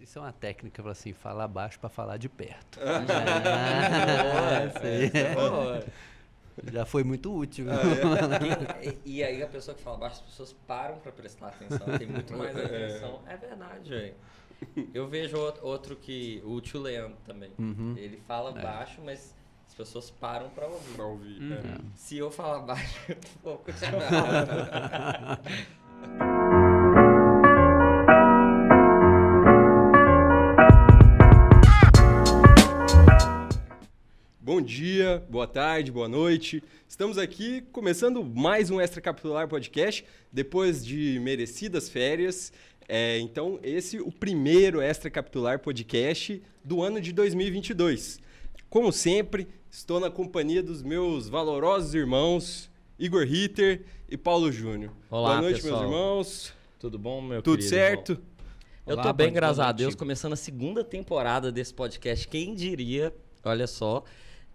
isso é uma técnica para assim, falar baixo para falar de perto. ah, é, Já foi muito útil. Ah, é. e, e, aí a pessoa que fala baixo, as pessoas param para prestar atenção, tem muito mais é. atenção. É, é verdade, velho. Eu vejo outro que. O tio Leandro também. Uhum. Ele fala é. baixo, mas as pessoas param para ouvir. Pra ouvir. Uhum. É. Se eu falar baixo, eu vou continuar. Bom dia, boa tarde, boa noite. Estamos aqui começando mais um Extra Capitular Podcast, depois de merecidas férias. É, então, esse é o primeiro Extra Capitular Podcast do ano de 2022. Como sempre, estou na companhia dos meus valorosos irmãos Igor Ritter e Paulo Júnior. Olá, Boa noite, pessoal. meus irmãos. Tudo bom, meu Tudo certo? Irmão? Eu Olá, tô bem, graças a Deus, começando a segunda temporada desse podcast. Quem diria, olha só.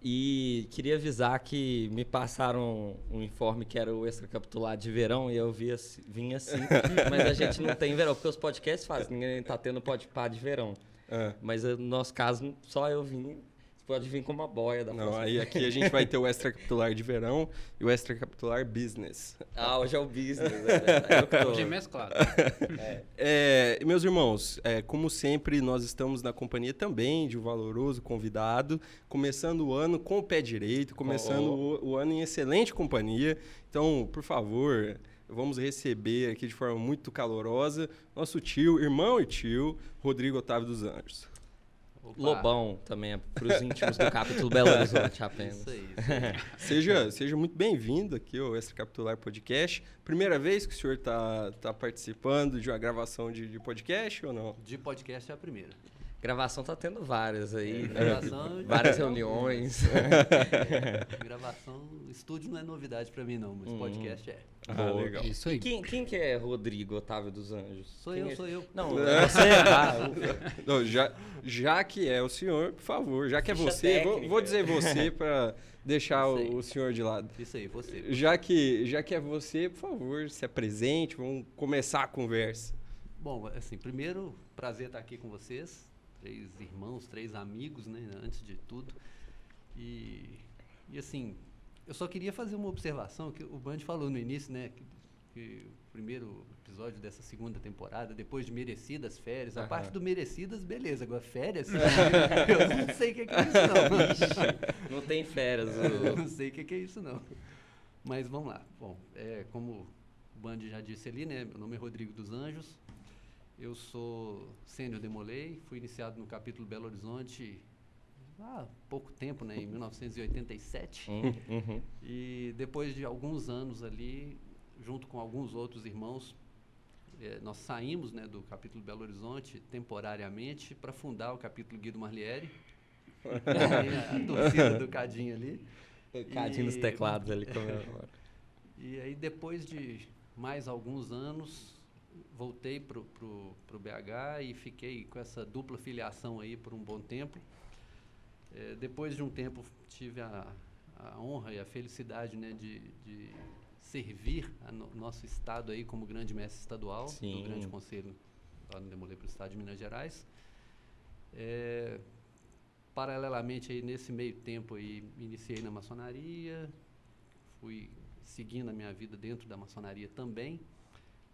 E queria avisar que me passaram um informe que era o extracapitular de verão e eu vi assim, vim assim, mas a gente não tem verão, porque os podcasts fazem, ninguém tá tendo podpar de verão. É. Mas no nosso caso, só eu vim pode vir com uma boia da Não, aí aqui a gente vai ter o extra capitular de verão e o extra capitular business. Ah, hoje é o business. É, é. Hoje é mesclado. É. É, meus irmãos, é, como sempre, nós estamos na companhia também de um valoroso convidado, começando o ano com o pé direito, começando oh. o, o ano em excelente companhia. Então, por favor, vamos receber aqui de forma muito calorosa nosso tio, irmão e tio, Rodrigo Otávio dos Anjos. Opa. Lobão também, é para os íntimos do capítulo Belo Horizonte apenas. Isso aí. Isso aí. seja, seja muito bem-vindo aqui ao Extra Capitular Podcast. Primeira vez que o senhor está tá participando de uma gravação de, de podcast ou não? De podcast é a primeira. Gravação tá tendo várias aí. É, gravação, várias reuniões. gravação, estúdio não é novidade para mim não, mas uhum. podcast é. Ah, legal. Isso aí. Quem, quem que é Rodrigo Otávio dos Anjos? Sou quem eu, é? sou eu. Não, é. você tá. não, já, já que é o senhor, por favor, já que é você, vou, vou, dizer você para deixar o, o, senhor de lado. Isso aí, você. Já que, já que é você, por favor, se apresente, vamos começar a conversa. Bom, assim, primeiro, prazer estar aqui com vocês três irmãos, três amigos, né, antes de tudo. E, e assim, eu só queria fazer uma observação que o Band falou no início, né, que, que o primeiro episódio dessa segunda temporada, depois de merecidas férias, uhum. a parte do merecidas, beleza, agora férias, eu não sei o que, é isso não. não tem férias. Eu não sei o que é isso não. Mas vamos lá. Bom, é, como o Band já disse ali, né, meu nome é Rodrigo dos Anjos, eu sou sênior Demolei, fui iniciado no capítulo Belo Horizonte há pouco tempo, né, em 1987. Uhum, uhum. E depois de alguns anos ali, junto com alguns outros irmãos, eh, nós saímos né, do capítulo Belo Horizonte temporariamente para fundar o capítulo Guido Marlieri. a, a torcida do Cadinho ali. Cadinho e, nos teclados ali. Como e aí, depois de mais alguns anos, voltei para o BH e fiquei com essa dupla filiação aí por um bom tempo. É, depois de um tempo tive a, a honra e a felicidade né, de, de servir o no, nosso estado aí como grande mestre estadual Sim. do Grande Conselho lá no Demolei para o Estado de Minas Gerais. É, paralelamente aí nesse meio tempo aí iniciei na maçonaria, fui seguindo a minha vida dentro da maçonaria também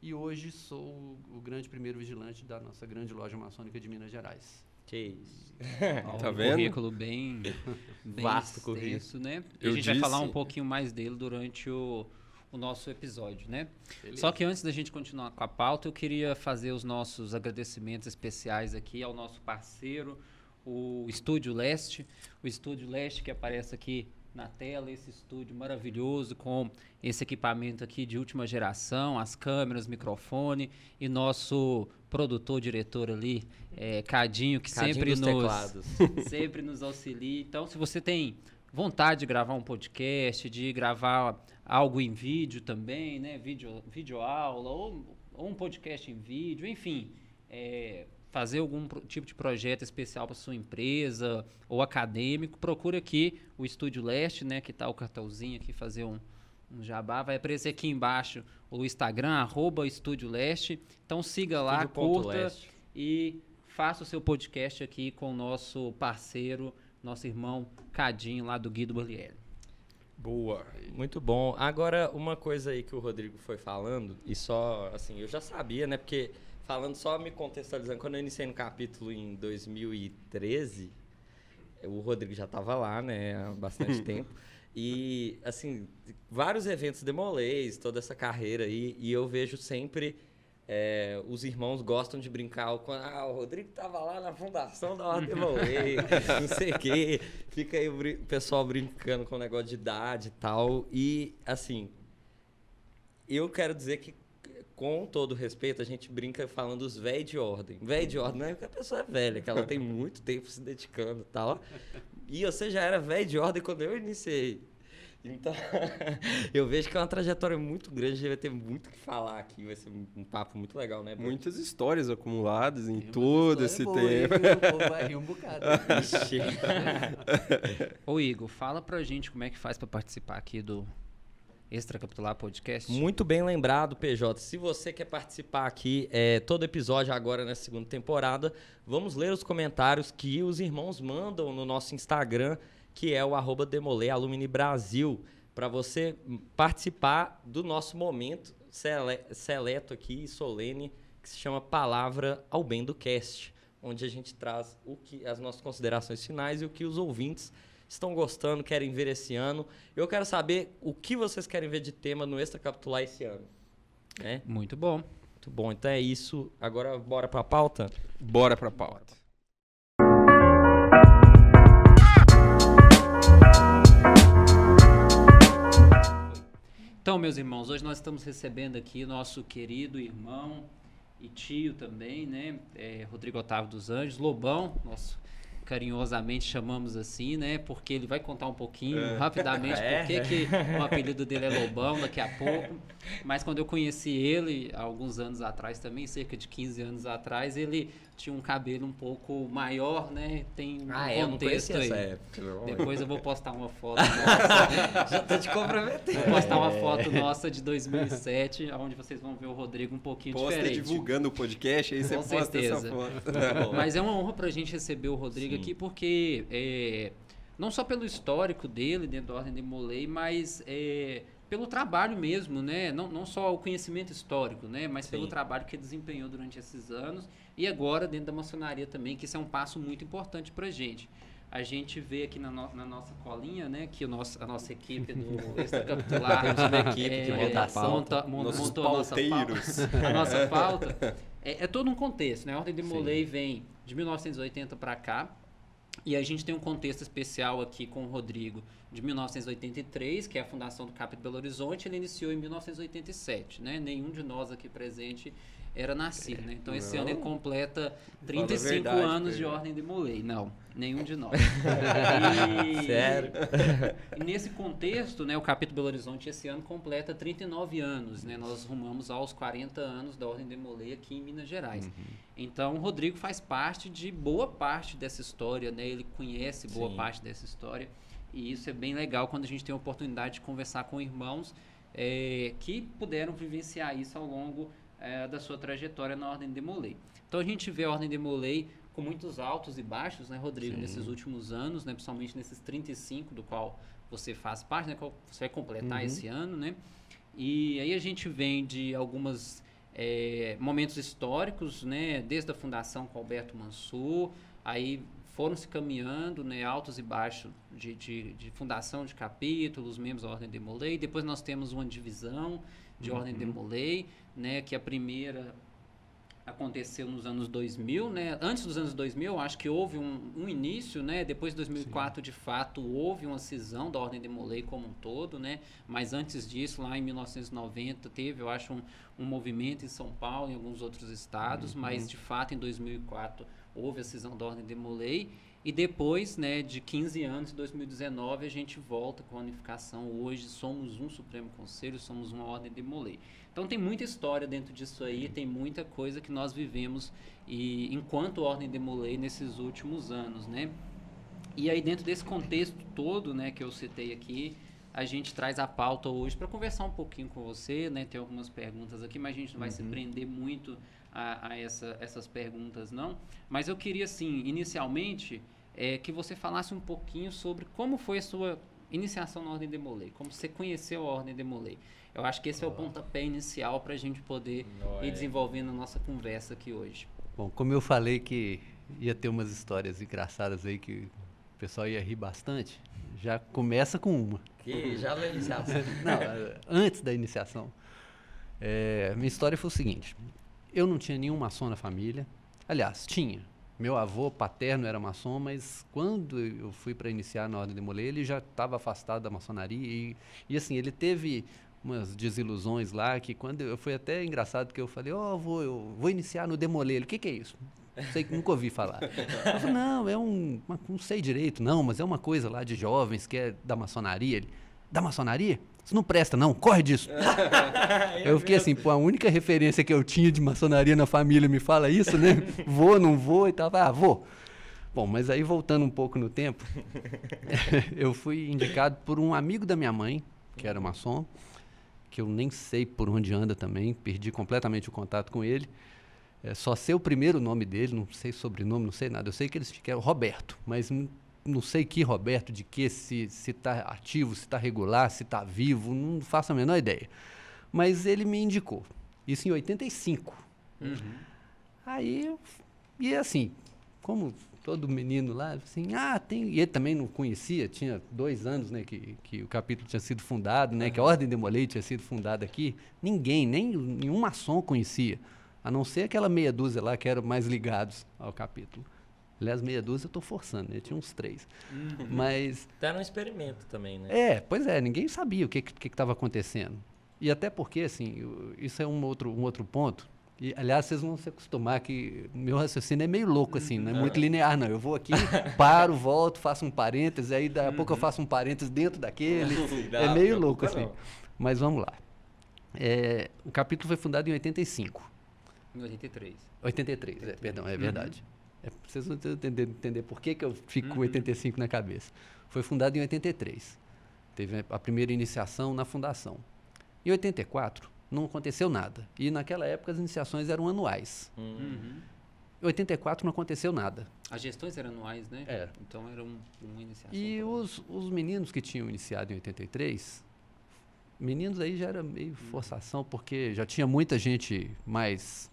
e hoje sou o grande primeiro vigilante da nossa grande loja maçônica de Minas Gerais. Que isso. tá um vendo? currículo bem, bem vasto currículo, né? Eu a gente disse... vai falar um pouquinho mais dele durante o, o nosso episódio, né? Beleza. Só que antes da gente continuar com a pauta, eu queria fazer os nossos agradecimentos especiais aqui ao nosso parceiro, o Estúdio Leste. O Estúdio Leste que aparece aqui na tela esse estúdio maravilhoso com esse equipamento aqui de última geração, as câmeras, microfone e nosso produtor, diretor ali, é, Cadinho, que Cadinho sempre nos, sempre nos auxilia. Então, se você tem vontade de gravar um podcast, de gravar algo em vídeo também, né, vídeo, vídeo aula ou, ou um podcast em vídeo, enfim, é, fazer algum tipo de projeto especial para sua empresa ou acadêmico, procure aqui o Estúdio Leste, né, que está o cartãozinho aqui, fazer um, um jabá. Vai aparecer aqui embaixo o Instagram, arroba Estúdio Leste. Então siga lá, Estúdio curta e faça o seu podcast aqui com o nosso parceiro, nosso irmão Cadinho, lá do Guido Borlielli. Boa. Muito bom. Agora, uma coisa aí que o Rodrigo foi falando, e só, assim, eu já sabia, né? Porque, falando só me contextualizando, quando eu iniciei no capítulo em 2013, o Rodrigo já estava lá, né, há bastante tempo. E, assim, vários eventos demolês, toda essa carreira aí, e eu vejo sempre é, os irmãos gostam de brincar com ah, o Rodrigo tava lá na fundação da Ordem Demolei, não sei o quê. Fica aí o pessoal brincando com o negócio de idade e tal. E, assim, eu quero dizer que com todo respeito, a gente brinca falando os velhos de ordem. Velho de ordem não é porque a pessoa é velha, que ela tem muito tempo se dedicando e tal. E você já era velho de ordem quando eu iniciei. Então, eu vejo que é uma trajetória muito grande, a gente vai ter muito o que falar aqui, vai ser um papo muito legal, né? Muitas histórias acumuladas em todo esse boa, tempo. Vai rir um bocado. Ô Igor, fala pra gente como é que faz para participar aqui do Extracapitular Podcast. Muito bem lembrado, PJ. Se você quer participar aqui, é, todo episódio agora na segunda temporada, vamos ler os comentários que os irmãos mandam no nosso Instagram, que é o arroba Brasil, para você participar do nosso momento sele seleto aqui, solene, que se chama Palavra ao Bem do Cast, onde a gente traz o que as nossas considerações finais e o que os ouvintes estão gostando, querem ver esse ano. Eu quero saber o que vocês querem ver de tema no Extra Capitular esse ano. É? Muito bom. Muito bom. Então é isso. Agora bora para a pauta? Bora para a pauta. Então, meus irmãos, hoje nós estamos recebendo aqui nosso querido irmão e tio também, né? É, Rodrigo Otávio dos Anjos, Lobão, nosso carinhosamente chamamos assim, né? Porque ele vai contar um pouquinho, é. rapidamente, é. por que, que o apelido dele é Lobão daqui a pouco. Mas quando eu conheci ele, alguns anos atrás também, cerca de 15 anos atrás, ele tinha um cabelo um pouco maior, né? Tem um ah, é, contexto aí. Época, Depois eu vou postar uma foto nossa. Já tô te comprometendo. Vou postar uma foto nossa de 2007, onde vocês vão ver o Rodrigo um pouquinho Posta diferente. divulgando o podcast, aí Com você posta certeza. essa foto. Mas é uma honra pra gente receber o Rodrigo Sim. Aqui, porque é, não só pelo histórico dele dentro da Ordem de Molay, mas é, pelo trabalho mesmo, né? Não, não só o conhecimento histórico, né? Mas Sim. pelo trabalho que ele desempenhou durante esses anos e agora dentro da maçonaria também, que isso é um passo muito importante para a gente. A gente vê aqui na, no, na, nossa colinha, né, que o nosso, a nossa equipe do Extracapitular uma equipe é, que monta a pauta. Monta, montou a nossa pauta. A nossa pauta. É, é, todo um contexto, né? A Ordem de Molay vem de 1980 para cá. E a gente tem um contexto especial aqui com o Rodrigo de 1983, que é a fundação do CAP de Belo Horizonte. Ele iniciou em 1987, né? Nenhum de nós aqui presente era nascido, né? Então esse não. ano ele completa 35 verdade, anos de Ordem de Molay. Não, nenhum de nós. e, Sério? E nesse contexto, né, o capítulo Belo Horizonte esse ano completa 39 anos, né? Nós rumamos aos 40 anos da Ordem de Molay aqui em Minas Gerais. Uhum. Então o Rodrigo faz parte de boa parte dessa história, né? Ele conhece boa Sim. parte dessa história. E isso é bem legal quando a gente tem a oportunidade de conversar com irmãos é, que puderam vivenciar isso ao longo é, da sua trajetória na Ordem de Molay. Então a gente vê a Ordem de Molay com muitos altos e baixos, né, Rodrigo, Sim. nesses últimos anos, né, principalmente nesses 35 do qual você faz parte, né, qual você vai completar uhum. esse ano, né? E aí a gente vem de algumas é, momentos históricos, né, desde a fundação com Alberto Mansur, aí foram se caminhando, né, altos e baixos de, de, de fundação de capítulos, membros da Ordem de Molay, depois nós temos uma divisão de uhum. Ordem de Molay, né, que a primeira aconteceu nos anos 2000, né? Antes dos anos 2000, acho que houve um, um início, né? Depois de 2004, Sim. de fato, houve uma cisão da Ordem de Molay como um todo, né? Mas antes disso, lá em 1990, teve, eu acho, um, um movimento em São Paulo e em alguns outros estados, uhum. mas de fato, em 2004, houve a cisão da Ordem de Molay. E depois, né, de 15 anos, em 2019, a gente volta com a unificação. Hoje somos um Supremo Conselho, somos uma Ordem de Molay. Então tem muita história dentro disso aí, tem muita coisa que nós vivemos e enquanto Ordem de Molay nesses últimos anos, né? E aí dentro desse contexto todo, né, que eu citei aqui, a gente traz a pauta hoje para conversar um pouquinho com você, né? Tem algumas perguntas aqui, mas a gente não vai uhum. se prender muito a, a essa, essas perguntas, não. Mas eu queria, assim, inicialmente, é, que você falasse um pouquinho sobre como foi a sua iniciação na Ordem de Molay, como você conheceu a Ordem de Molay. Eu acho que esse é o pontapé inicial para a gente poder ir desenvolvendo a nossa conversa aqui hoje. Bom, como eu falei que ia ter umas histórias engraçadas aí que o pessoal ia rir bastante, já começa com uma. Que já na iniciação. Não, antes da iniciação. É, minha história foi o seguinte: eu não tinha nenhum maçom na família. Aliás, tinha. Meu avô paterno era maçom, mas quando eu fui para iniciar na Ordem de Molay, ele já estava afastado da maçonaria. E, e assim, ele teve umas desilusões lá que quando eu foi até engraçado porque eu falei, ó, oh, vou, eu vou iniciar no Demolê. O que, que é isso? Sei que nunca ouvi falar. Eu falei, não, é um, uma, não sei direito, não, mas é uma coisa lá de jovens que é da maçonaria. Ele, da maçonaria? Isso não presta, não, corre disso. eu fiquei assim, pô, a única referência que eu tinha de maçonaria na família me fala isso, né? vou, não vou e tal. Ah, vou. Bom, mas aí voltando um pouco no tempo, eu fui indicado por um amigo da minha mãe, que era maçom, que eu nem sei por onde anda também, perdi completamente o contato com ele. É, só sei o primeiro nome dele, não sei sobrenome, não sei nada. Eu sei que eles que é Roberto, mas não sei que Roberto, de que, se está ativo, se está regular, se está vivo, não faço a menor ideia. Mas ele me indicou. Isso em 85. Uhum. Aí, e assim, como todo menino lá, assim, ah, tem. E ele também não conhecia, tinha dois anos, né, que, que o capítulo tinha sido fundado, né, uhum. que a Ordem de Molay tinha sido fundada aqui. Ninguém, nem nenhum maçom conhecia, a não ser aquela meia dúzia lá que eram mais ligados ao capítulo. Aliás, meia dúzia eu estou forçando, né? Tinha uns três. Uhum. Mas. Era um experimento também, né? É, pois é, ninguém sabia o que estava acontecendo. E até porque, assim, isso é um outro, um outro ponto. E, aliás, vocês vão se acostumar que meu raciocínio é meio louco, assim, não é muito uhum. linear, não. Eu vou aqui, paro, volto, faço um parêntese, aí daqui a pouco eu uhum. faço um parêntese dentro daquele. é meio louco, assim. Mas vamos lá. É, o capítulo foi fundado em 85. Em 83. 83, é, perdão, é verdade. Uhum. É, vocês vão entender, entender por que, que eu fico com 85 na cabeça. Foi fundado em 83. Teve a primeira iniciação na fundação. Em 84, não aconteceu nada. E naquela época as iniciações eram anuais. Uhum. Em 84 não aconteceu nada. As gestões eram anuais, né? Era. Então era um, uma iniciação. E os, os meninos que tinham iniciado em 83, meninos aí já era meio uhum. forçação, porque já tinha muita gente mais.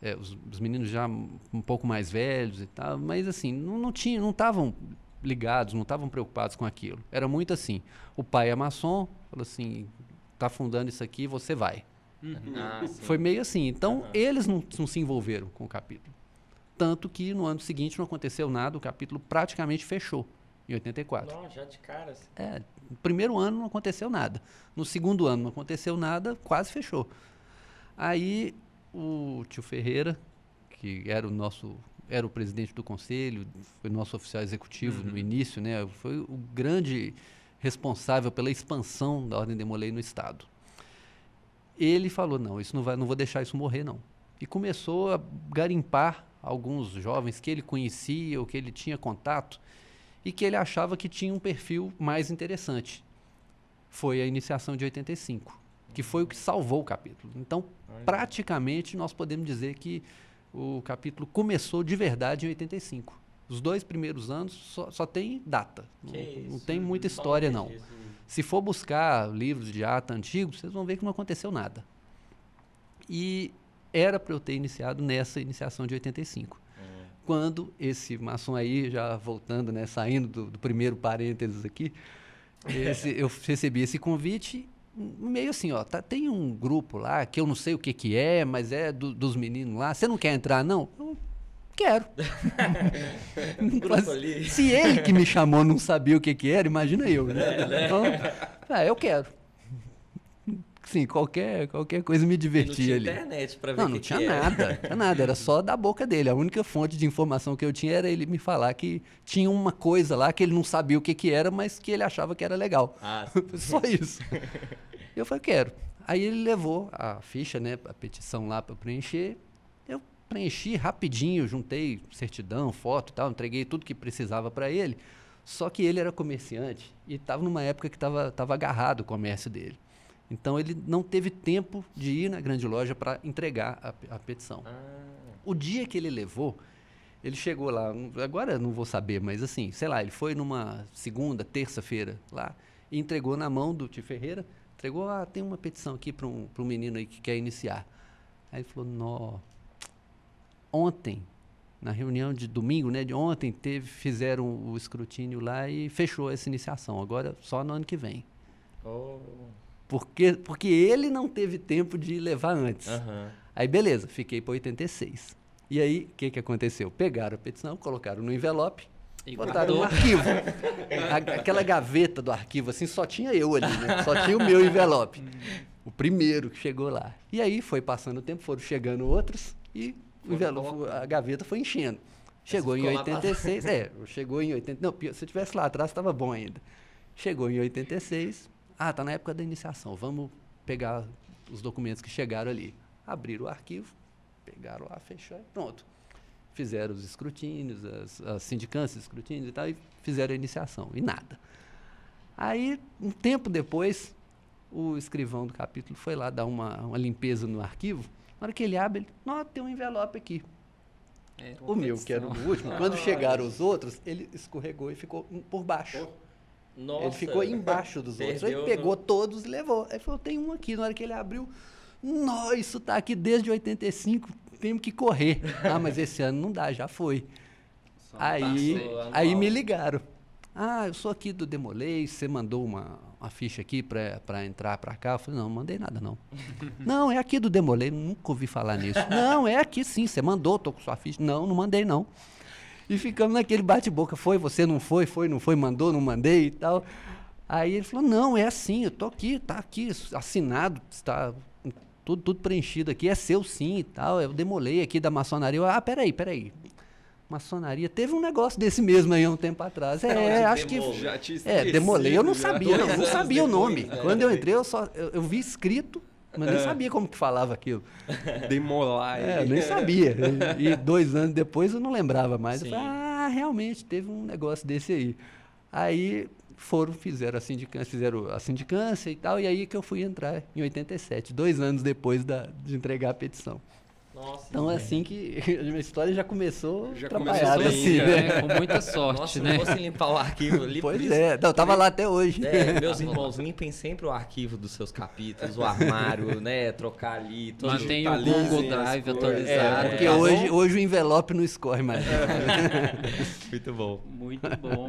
É, os, os, meninos já um pouco mais velhos e tal, mas assim, não, não tinham, não estavam ligados, não estavam preocupados com aquilo. Era muito assim. O pai é maçom, falou assim, tá fundando isso aqui, você vai. Uhum. Ah, Foi meio assim. Então, uhum. eles não, não se envolveram com o capítulo. Tanto que no ano seguinte não aconteceu nada, o capítulo praticamente fechou, em 84. Não, já de cara. Assim. É, no primeiro ano não aconteceu nada. No segundo ano não aconteceu nada, quase fechou. Aí o tio Ferreira, que era o nosso era o presidente do conselho, foi nosso oficial executivo uhum. no início, né? Foi o grande responsável pela expansão da Ordem de Molay no estado ele falou: não, isso não vai, não vou deixar isso morrer, não. E começou a garimpar alguns jovens que ele conhecia ou que ele tinha contato e que ele achava que tinha um perfil mais interessante. Foi a iniciação de 85, que foi o que salvou o capítulo. Então, praticamente, nós podemos dizer que o capítulo começou de verdade em 85. Os dois primeiros anos só, só tem data. Não, não, tem muita história, não. Isso. Se for buscar livros de ata antigos, vocês vão ver que não aconteceu nada. E era para eu ter iniciado nessa iniciação de 85. Uhum. Quando esse maçom aí, já voltando, né, saindo do, do primeiro parênteses aqui, esse, eu recebi esse convite meio assim, ó, tá, tem um grupo lá que eu não sei o que que é, mas é do, dos meninos lá. Você não quer entrar, não? Eu, Quero. Mas, se ele que me chamou não sabia o que, que era, imagina eu, né? É, né? Então, ah, eu quero. Sim, qualquer, qualquer coisa me divertia ali. Não tinha internet pra ver Não, não que tinha que nada. Tinha nada, era só da boca dele. A única fonte de informação que eu tinha era ele me falar que tinha uma coisa lá que ele não sabia o que, que era, mas que ele achava que era legal. Ah, só isso. Eu falei, quero. Aí ele levou a ficha, né, a petição lá para preencher preenchi rapidinho, juntei certidão, foto e tal, entreguei tudo que precisava para ele. Só que ele era comerciante e estava numa época que estava tava agarrado o comércio dele. Então ele não teve tempo de ir na grande loja para entregar a, a petição. Ah. O dia que ele levou, ele chegou lá, agora não vou saber, mas assim, sei lá, ele foi numa segunda, terça-feira lá e entregou na mão do tio Ferreira, entregou, ah, tem uma petição aqui para um, um menino aí que quer iniciar. Aí ele falou, nó, ontem, na reunião de domingo, né, de ontem, teve, fizeram o escrutínio lá e fechou essa iniciação, agora só no ano que vem. Oh. Porque, porque ele não teve tempo de levar antes. Uhum. Aí, beleza, fiquei para 86. E aí, o que, que aconteceu? Pegaram a petição, colocaram no envelope, e botaram no arquivo. aquela gaveta do arquivo, assim, só tinha eu ali, né? Só tinha o meu envelope. O primeiro que chegou lá. E aí foi passando o tempo, foram chegando outros e o envelope, a gaveta foi enchendo. Chegou em 86, é, chegou em 80. Não, se eu tivesse lá atrás, estava bom ainda. Chegou em 86, ah, tá na época da iniciação. Vamos pegar os documentos que chegaram ali. Abriram o arquivo, pegaram lá, fecharam e pronto. Fizeram os escrutínios, as, as sindicâncias, escrutínios e tal, e fizeram a iniciação. E nada. Aí, um tempo depois, o escrivão do capítulo foi lá dar uma, uma limpeza no arquivo. Na hora que ele abre, ele, não, tem um envelope aqui. É, o meu, que era o último, quando chegaram os outros, ele escorregou e ficou por baixo. Oh. Nossa, ele ficou embaixo dos outros. Ele pegou no... todos e levou. Aí falou: tem um aqui. Na hora que ele abriu, nossa, isso tá aqui desde 85, temos que correr. ah, mas esse ano não dá, já foi. Só aí, aí me ligaram. Ah, eu sou aqui do Demolei, você mandou uma, uma ficha aqui para entrar para cá? Eu falei, não, não mandei nada não. não, é aqui do Demolei, nunca ouvi falar nisso. não, é aqui sim, você mandou, tô com sua ficha. Não, não mandei não. E ficamos naquele bate-boca. Foi, você não foi, foi, não foi, mandou, não mandei e tal. Aí ele falou, não, é assim, eu tô aqui, tá aqui, assinado, está tudo, tudo preenchido aqui, é seu sim e tal. Eu demolei aqui da maçonaria. Eu, ah, peraí, peraí. Maçonaria. Teve um negócio desse mesmo aí um tempo atrás. É, não, acho que. Já é, demolei. Eu não sabia, não, não sabia o nome. Né? Quando eu entrei, eu só eu, eu vi escrito mas nem é. sabia como que falava aquilo. Demolar. É, nem sabia. E dois anos depois eu não lembrava mais. Sim. Eu falei, ah, realmente, teve um negócio desse aí. Aí foram, fizeram a sindicância, fizeram a sindicância e tal, e aí que eu fui entrar em 87, dois anos depois da, de entregar a petição. Nossa, então é assim que a minha história já começou já começou assim, né? né? Com muita sorte, Nossa, né? Nossa, limpar o arquivo ali. Pois é, não, eu tava lá até hoje. É, meus irmãos, limpem sempre o arquivo dos seus capítulos, o armário, né? Trocar ali. Mantém o Google Drive atualizado. É, porque tá hoje, hoje o envelope não escorre mais. Muito bom. Muito bom.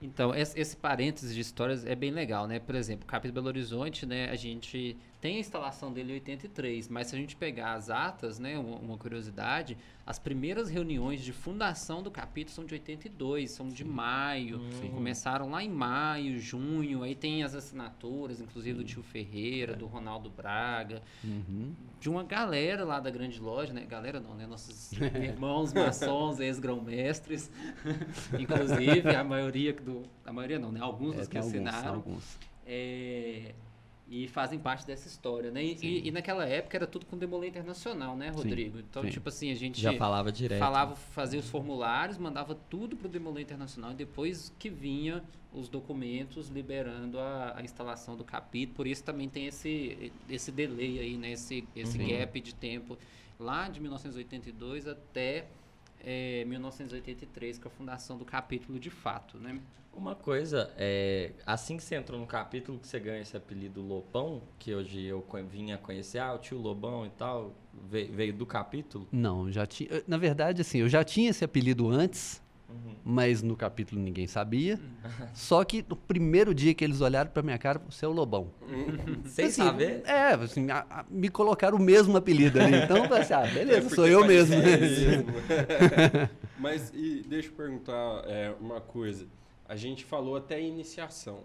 Então, esse, esse parênteses de histórias é bem legal, né? Por exemplo, o Capítulo Belo Horizonte, né? A gente tem a instalação dele em 83, mas se a gente pegar as atas, né, uma, uma, curiosidade, as primeiras reuniões de fundação do capítulo são de 82, são de maio, Sim. começaram lá em maio, junho, aí tem as assinaturas, inclusive do tio Ferreira, é. do Ronaldo Braga, uhum. de uma galera lá da grande loja, né, galera não, né, nossos irmãos maçons, ex-grão-mestres, inclusive a maioria do, a maioria não, né, alguns é, dos que assinaram. Alguns. É, e fazem parte dessa história, né? E, e, e, naquela época era tudo com Demolay Internacional, né, Rodrigo? Sim, então, sim. tipo assim, a gente já falava direto. Falava, fazia os formulários, mandava tudo pro Demolay Internacional e depois que vinha os documentos liberando a, a, instalação do capítulo. Por isso também tem esse esse delay aí, né? Esse esse uhum. gap de tempo lá de 1982 até é, 1983, com a fundação do capítulo de fato, né? Uma coisa, é, assim que você entrou no capítulo que você ganha esse apelido Lobão, que hoje eu vinha conhecer, ah, o tio Lobão e tal, veio, veio do capítulo? Não, já tinha. Na verdade, assim, eu já tinha esse apelido antes, uhum. mas no capítulo ninguém sabia. Uhum. Só que no primeiro dia que eles olharam para minha cara, você é o Lobão. Sem assim, saber? É, assim, a, a, me colocaram o mesmo apelido ali. Então, eu falei assim, ah, beleza, é sou eu mesmo. mesmo. mas e deixa eu perguntar é, uma coisa a gente falou até a iniciação.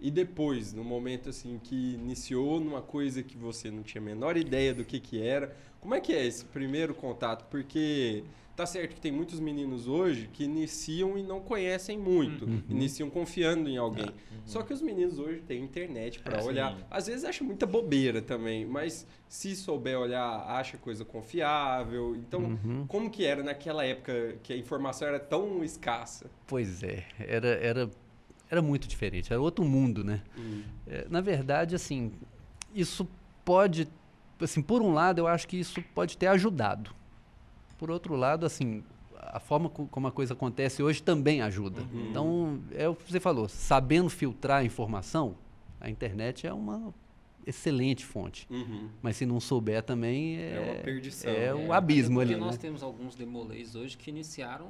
E depois, no momento assim que iniciou numa coisa que você não tinha a menor ideia do que que era, como é que é esse primeiro contato? Porque tá certo que tem muitos meninos hoje que iniciam e não conhecem muito, uhum. iniciam confiando em alguém. Uhum. Só que os meninos hoje têm internet para é, olhar. Sim. Às vezes acha muita bobeira também, mas se souber olhar, acha coisa confiável. Então, uhum. como que era naquela época que a informação era tão escassa? Pois é, era, era, era muito diferente, era outro mundo, né? Uhum. É, na verdade, assim, isso pode, assim, por um lado, eu acho que isso pode ter ajudado. Por outro lado, assim, a forma como a coisa acontece hoje também ajuda. Uhum. Então, é o que você falou, sabendo filtrar a informação, a internet é uma excelente fonte. Uhum. Mas se não souber também é, é uma perdição. É, é o abismo ali. Porque nós né? temos alguns demolês hoje que iniciaram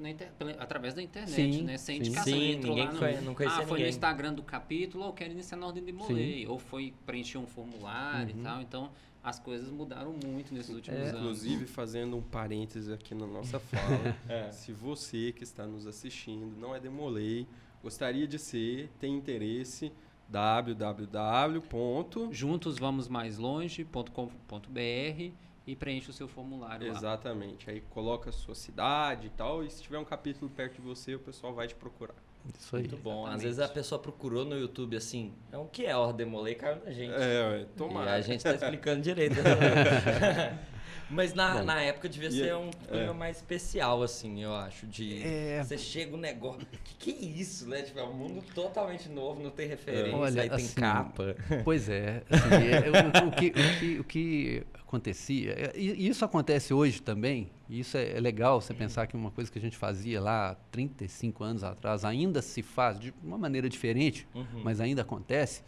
Inter, através da internet, sim, né? Sem indicação. Sim, ninguém no, foi, não conhecia Ah, foi ninguém. no Instagram do capítulo, ou quero iniciar na ordem de molei, ou foi preencher um formulário uhum. e tal. Então, as coisas mudaram muito nesses últimos é. anos. Inclusive, fazendo um parêntese aqui na nossa fala, é. se você que está nos assistindo não é Demolei, gostaria de ser, tem interesse, www.juntosvamosmaislonge.com.br e preenche o seu formulário Exatamente. Lá. Aí coloca a sua cidade e tal, e se tiver um capítulo perto de você, o pessoal vai te procurar. Isso aí. Muito bom. Exatamente. Às vezes a pessoa procurou no YouTube assim, é o que é ordem demolei caiu na gente. É, tomara. E a gente está explicando direito. Mas na, na época devia ser é, um clima é. mais especial, assim, eu acho. De é. você chega um negócio. Que que é isso, né? Tipo, é um mundo totalmente novo, não tem referência, Olha, aí tem assim, capa. Pois é. Assim, é, o, o, que, o, que, o que acontecia. É, e isso acontece hoje também. E isso é, é legal você pensar que uma coisa que a gente fazia lá 35 anos atrás ainda se faz de uma maneira diferente, uhum. mas ainda acontece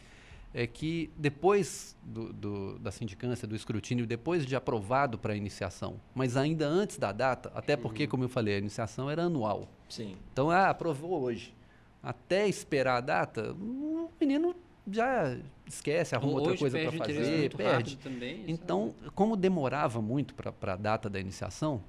é que depois do, do, da sindicância, do escrutínio, depois de aprovado para a iniciação, mas ainda antes da data, até porque, uhum. como eu falei, a iniciação era anual. Sim. Então, ah, aprovou hoje. Até esperar a data, o menino já esquece, arruma outra coisa para fazer, perde. Também, então, como demorava muito para a data da iniciação,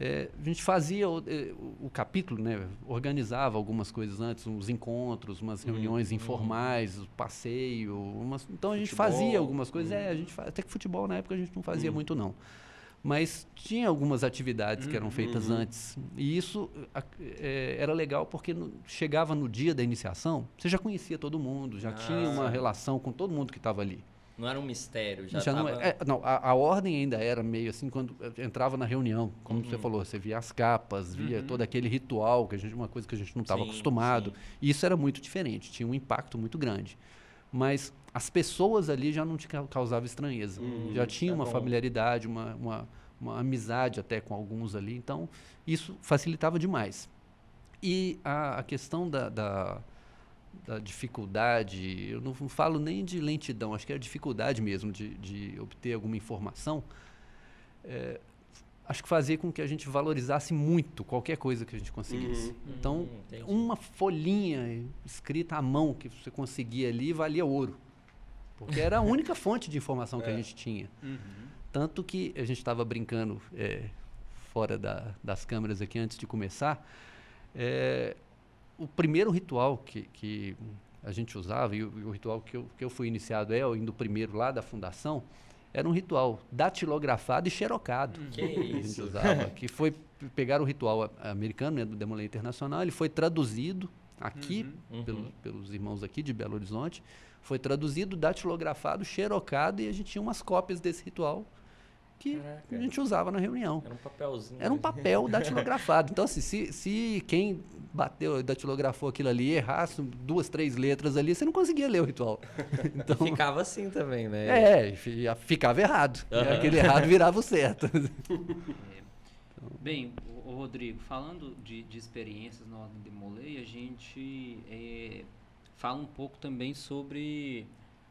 é, a gente fazia o, é, o, capítulo, né, organizava algumas coisas antes, uns encontros, umas uhum. reuniões uhum. informais, passeio, umas, então a gente futebol. fazia algumas coisas, uhum. é, a gente até que futebol na época a gente não fazia uhum. muito não. Mas tinha algumas atividades que eram feitas uhum. antes. E isso é, era legal porque no, chegava no dia da iniciação, você já conhecia todo mundo, já ah, tinha uma relação com todo mundo que estava ali. Não era um mistério, já, já tava... não, é, não a, a, ordem ainda era meio assim quando entrava na reunião, como uhum. você falou, você via as capas, via uhum. todo aquele ritual que a gente uma coisa que a gente não estava acostumado. Sim. E isso era muito diferente, tinha um impacto muito grande. Mas as pessoas ali já não te causava estranheza, uhum. já tinha é uma bom. familiaridade, uma, uma, uma amizade até com alguns ali, então isso facilitava demais. E a, a questão da, da da dificuldade, eu não falo nem de lentidão, acho que é a dificuldade mesmo de, de obter alguma informação, é, acho que fazia com que a gente valorizasse muito qualquer coisa que a gente conseguisse. Uhum. Então, uhum, uma folhinha escrita à mão que você conseguia ali valia ouro. Porque era a única fonte de informação que é. a gente tinha. Uhum. Tanto que a gente estava brincando é, fora da, das câmeras aqui antes de começar. É, o primeiro ritual que, que a gente usava, e o, e o, ritual que eu, que eu fui iniciado é, indo primeiro lá da fundação, era um ritual datilografado e xerocado. Que, que a gente usava, que foi pegar o ritual americano, né, do Demolay Internacional, ele foi traduzido aqui, uhum, uhum. Pelos, pelos irmãos aqui de Belo Horizonte, foi traduzido, datilografado, xerocado, e a gente tinha umas cópias desse ritual que Caraca. a gente usava na reunião. Era um papelzinho. Era um papel datilografado. Então, assim, se, se quem bateu, datilografou aquilo ali, errasse duas, três letras ali, você não conseguia ler o ritual. Então, ficava assim também, né? É, ficava errado. Uhum. Aquele errado virava o certo. É. Bem, o Rodrigo, falando de, de experiências na Ordem de Molay, a gente é, fala um pouco também sobre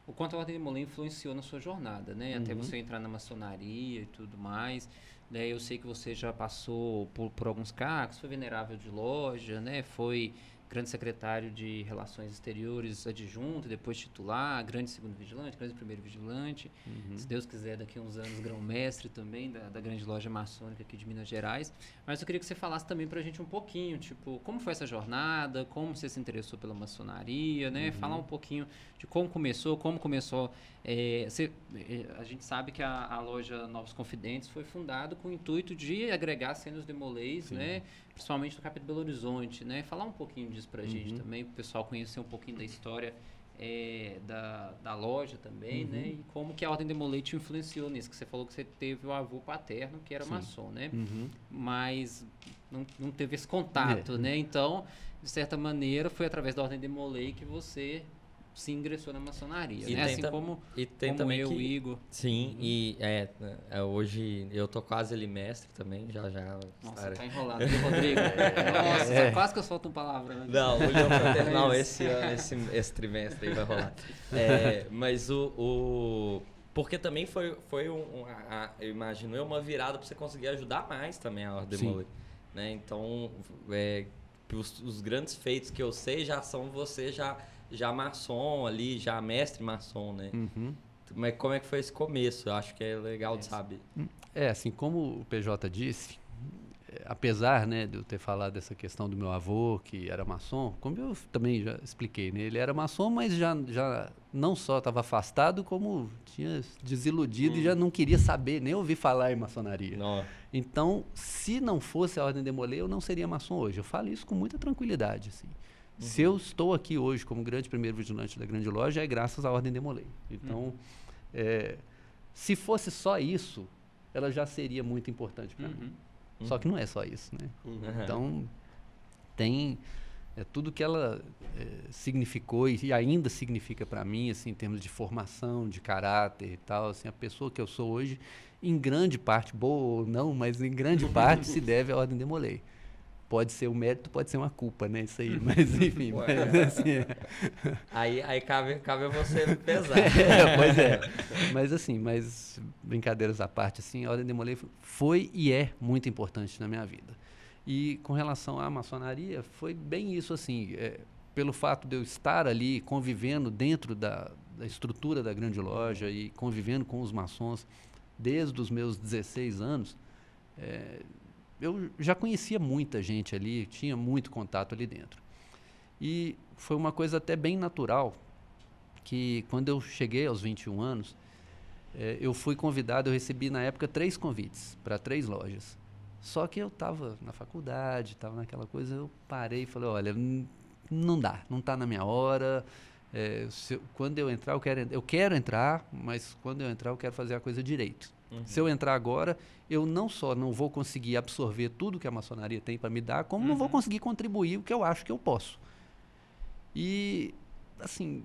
o quanto a Ordem de Molay influenciou na sua jornada, né? Uhum. Até você entrar na maçonaria e tudo mais. Né? Eu sei que você já passou por, por alguns cargos, foi venerável de loja, né? Foi grande secretário de Relações Exteriores adjunto, depois titular, grande segundo vigilante, grande primeiro vigilante, uhum. se Deus quiser, daqui a uns anos, grão-mestre também da, da, grande loja maçônica aqui de Minas Gerais. Mas eu queria que você falasse também para a gente um pouquinho, tipo, como foi essa jornada, como você se interessou pela maçonaria, né? Uhum. Falar um pouquinho de como começou, como começou. É, é, a gente sabe que a, a loja Novos Confidentes foi fundada com o intuito de agregar cenas de molês, né? principalmente no capítulo Belo Horizonte, né? Falar um pouquinho disso para a uhum. gente também, para o pessoal conhecer um pouquinho da história é, da, da loja também, uhum. né? E como que a Ordem de Molete influenciou nisso, que você falou que você teve o avô paterno, que era Sim. maçom, né? Uhum. Mas não, não teve esse contato, é. né? Então, de certa maneira, foi através da Ordem de Molay que você se ingressou na maçonaria, e né? Assim como, e tem como também eu, que, Igor. Sim, uhum. e é, é, hoje eu tô quase ali mestre também, já já. Nossa, tá enrolado, Rodrigo? Nossa, é. quase que eu solto uma palavra. Né? Não, União Fraternal esse ano, esse, esse trimestre aí vai rolar. É, mas o, o... Porque também foi, foi um, um a, eu imagino eu, uma virada para você conseguir ajudar mais também a Ordem Molei. Né? Então, é, os, os grandes feitos que eu sei já são você já já maçom ali, já mestre maçom, né? Uhum. Mas como é que foi esse começo? Eu acho que é legal é. de saber. É, assim, como o PJ disse, é, apesar né, de eu ter falado dessa questão do meu avô, que era maçom, como eu também já expliquei, né, ele era maçom, mas já, já não só estava afastado, como tinha desiludido hum. e já hum. não queria saber, nem ouvir falar em maçonaria. Não. Então, se não fosse a Ordem de Molay, eu não seria maçom hoje. Eu falo isso com muita tranquilidade. Assim. Uhum. Se eu estou aqui hoje como grande primeiro vigilante da grande loja, é graças à Ordem de Molay. Então, uhum. é, se fosse só isso, ela já seria muito importante para uhum. mim. Só que não é só isso, né? Uhum. Então, tem é, tudo que ela é, significou e, e, ainda significa para mim, assim, em termos de formação, de caráter e tal, assim, a pessoa que eu sou hoje, em grande parte, boa ou não, mas em grande parte se deve à Ordem de Molay pode ser um mérito, pode ser uma culpa, né? Isso aí, mas enfim. mas, assim, é. aí, aí cabe, cabe você pesar. é, pois é. Mas assim, mas brincadeiras à parte, assim, a Ordem de Molay foi e é muito importante na minha vida. E com relação à maçonaria, foi bem isso, assim, é, pelo fato de eu estar ali convivendo dentro da, da estrutura da grande loja e convivendo com os maçons desde os meus 16 anos, é, eu já conhecia muita gente ali, tinha muito contato ali dentro. E foi uma coisa até bem natural, que quando eu cheguei aos 21 anos, eh, eu fui convidado, eu recebi na época três convites para três lojas. Só que eu estava na faculdade, estava naquela coisa, eu parei e falei, olha, não dá, não está na minha hora. Eu, quando eu entrar, eu quero, eu quero entrar, mas quando eu entrar, eu quero fazer a coisa direito. Uhum. Se eu entrar agora, eu não só não vou conseguir absorver tudo que a maçonaria tem para me dar, como uhum. não vou uhum. conseguir contribuir o que eu acho que eu posso. E, assim,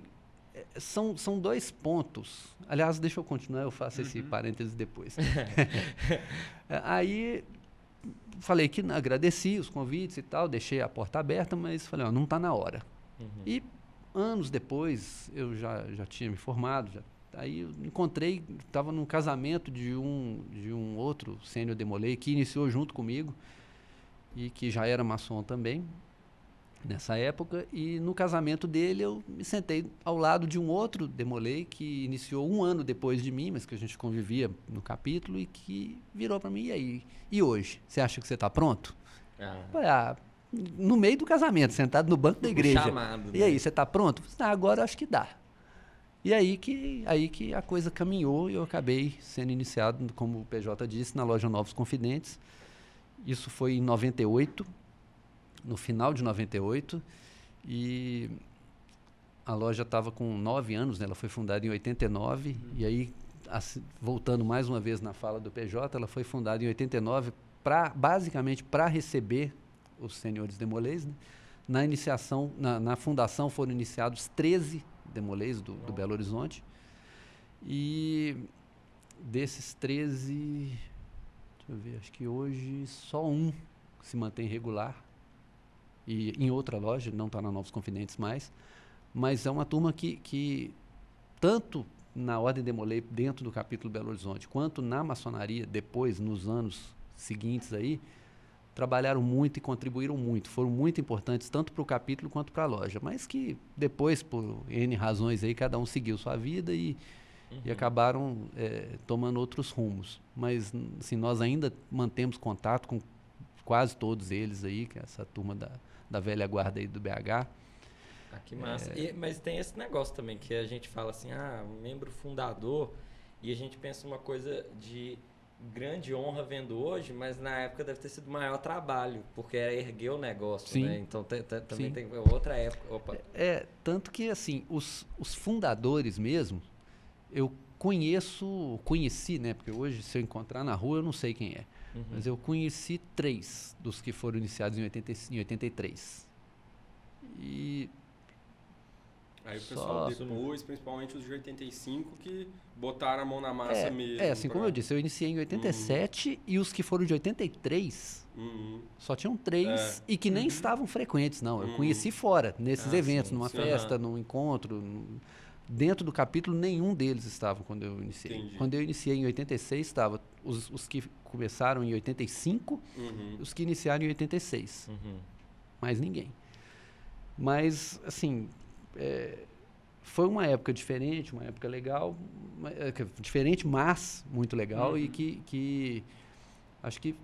é, são, são dois pontos. Aliás, deixa eu continuar, eu faço uhum. esse parênteses depois. É, aí, falei que agradeci os convites e tal, deixei a porta aberta, mas falei, ó, não está na hora. Uhum. E anos depois, eu já, já tinha me formado, já Aí eu encontrei, estava num casamento de um, de um outro sênior demolei que iniciou junto comigo e que já era maçom também nessa época. E no casamento dele eu me sentei ao lado de um outro demolei que iniciou um ano depois de mim, mas que a gente convivia no capítulo e que virou para mim, e aí? E hoje? Você acha que você está pronto? Ah. Falei, ah, no meio do casamento, sentado no banco da igreja. Chamado, e aí, né? você está pronto? Ah, agora acho que dá. E aí que, aí que a coisa caminhou e eu acabei sendo iniciado, como o PJ disse, na loja Novos Confidentes. Isso foi em 98, no final de 98. E a loja estava com nove anos, né? ela foi fundada em 89. Uhum. E aí, assim, voltando mais uma vez na fala do PJ, ela foi fundada em 89, pra, basicamente para receber os senhores demolês. Né? Na iniciação, na, na fundação foram iniciados 13 Demolês, do, do Belo Horizonte. E desses 13, deixa eu ver, acho que hoje só um se mantém regular. E em outra loja, não está na Novos Confidentes mais. Mas é uma turma que, que tanto na Ordem Demolei, dentro do capítulo Belo Horizonte, quanto na maçonaria, depois, nos anos seguintes aí, trabalharam muito e contribuíram muito, foram muito importantes tanto para o capítulo quanto para a loja, mas que depois, por N razões aí, cada um seguiu sua vida e, uhum. e acabaram é, tomando outros rumos. Mas assim, nós ainda mantemos contato com quase todos eles aí, que é essa turma da, da velha guarda aí do BH. Ah, que massa. É... E, mas tem esse negócio também, que a gente fala assim, ah, membro fundador, e a gente pensa uma coisa de grande honra vendo hoje, mas na época deve ter sido maior trabalho, porque era erguer o negócio, Sim. né? Então também Sim. tem outra época. Opa. É, é, tanto que assim, os, os fundadores mesmo, eu conheço, conheci, né? Porque hoje, se eu encontrar na rua, eu não sei quem é. Uhum. Mas eu conheci três dos que foram iniciados em, 80, em 83. E Aí o pessoal Só... depois, principalmente os de 85, que botaram a mão na massa é, mesmo. É, assim pra... como eu disse, eu iniciei em 87 uhum. e os que foram de 83 uhum. só tinham três é. e que nem uhum. estavam frequentes, não. Eu uhum. conheci fora, nesses ah, eventos, sim, numa sim, festa, num encontro. Dentro do capítulo, nenhum deles estava quando eu iniciei. Entendi. Quando eu iniciei em 86, estava os, os que começaram em 85 uhum. os que iniciaram em 86. Uhum. Mais ninguém. Mas, assim, é, foi uma época diferente, uma época legal, é, diferente, mas muito legal uhum. e que, que acho que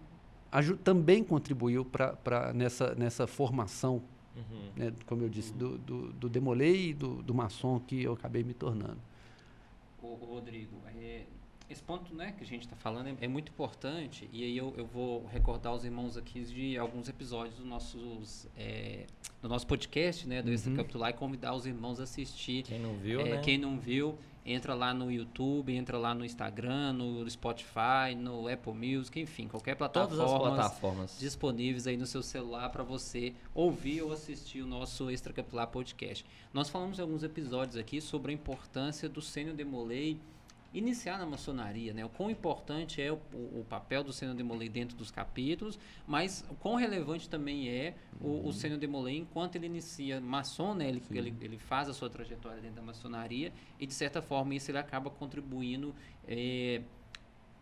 também contribuiu para nessa, nessa formação, uhum. né, como eu disse, do, do, do Demolei e do, do maçom que eu acabei me tornando. Ô, Rodrigo, é, esse ponto né, que a gente está falando é, é, muito importante e aí eu, eu vou recordar os irmãos aqui de alguns episódios do, nossos, é, do nosso podcast, né, do uhum. Extra Capitular e convidar os irmãos a assistir. Quem não viu, é, né? Quem não viu, entra lá no YouTube, entra lá no Instagram, no Spotify, no Apple Music, enfim, qualquer plataforma Todas as plataformas disponíveis aí no seu celular para você ouvir ou assistir o nosso Extra Capitular Podcast. Nós falamos em alguns episódios aqui sobre a importância do Sênio Demolei iniciar na maçonaria, né? O quão importante é o, o, papel do Senhor Demolay dentro dos capítulos, mas o quão relevante também é uhum. o, o Senhor Demolay enquanto ele inicia maçom, né? Ele, ele, ele, faz a sua trajetória dentro da maçonaria e, de certa forma, isso ele acaba contribuindo é,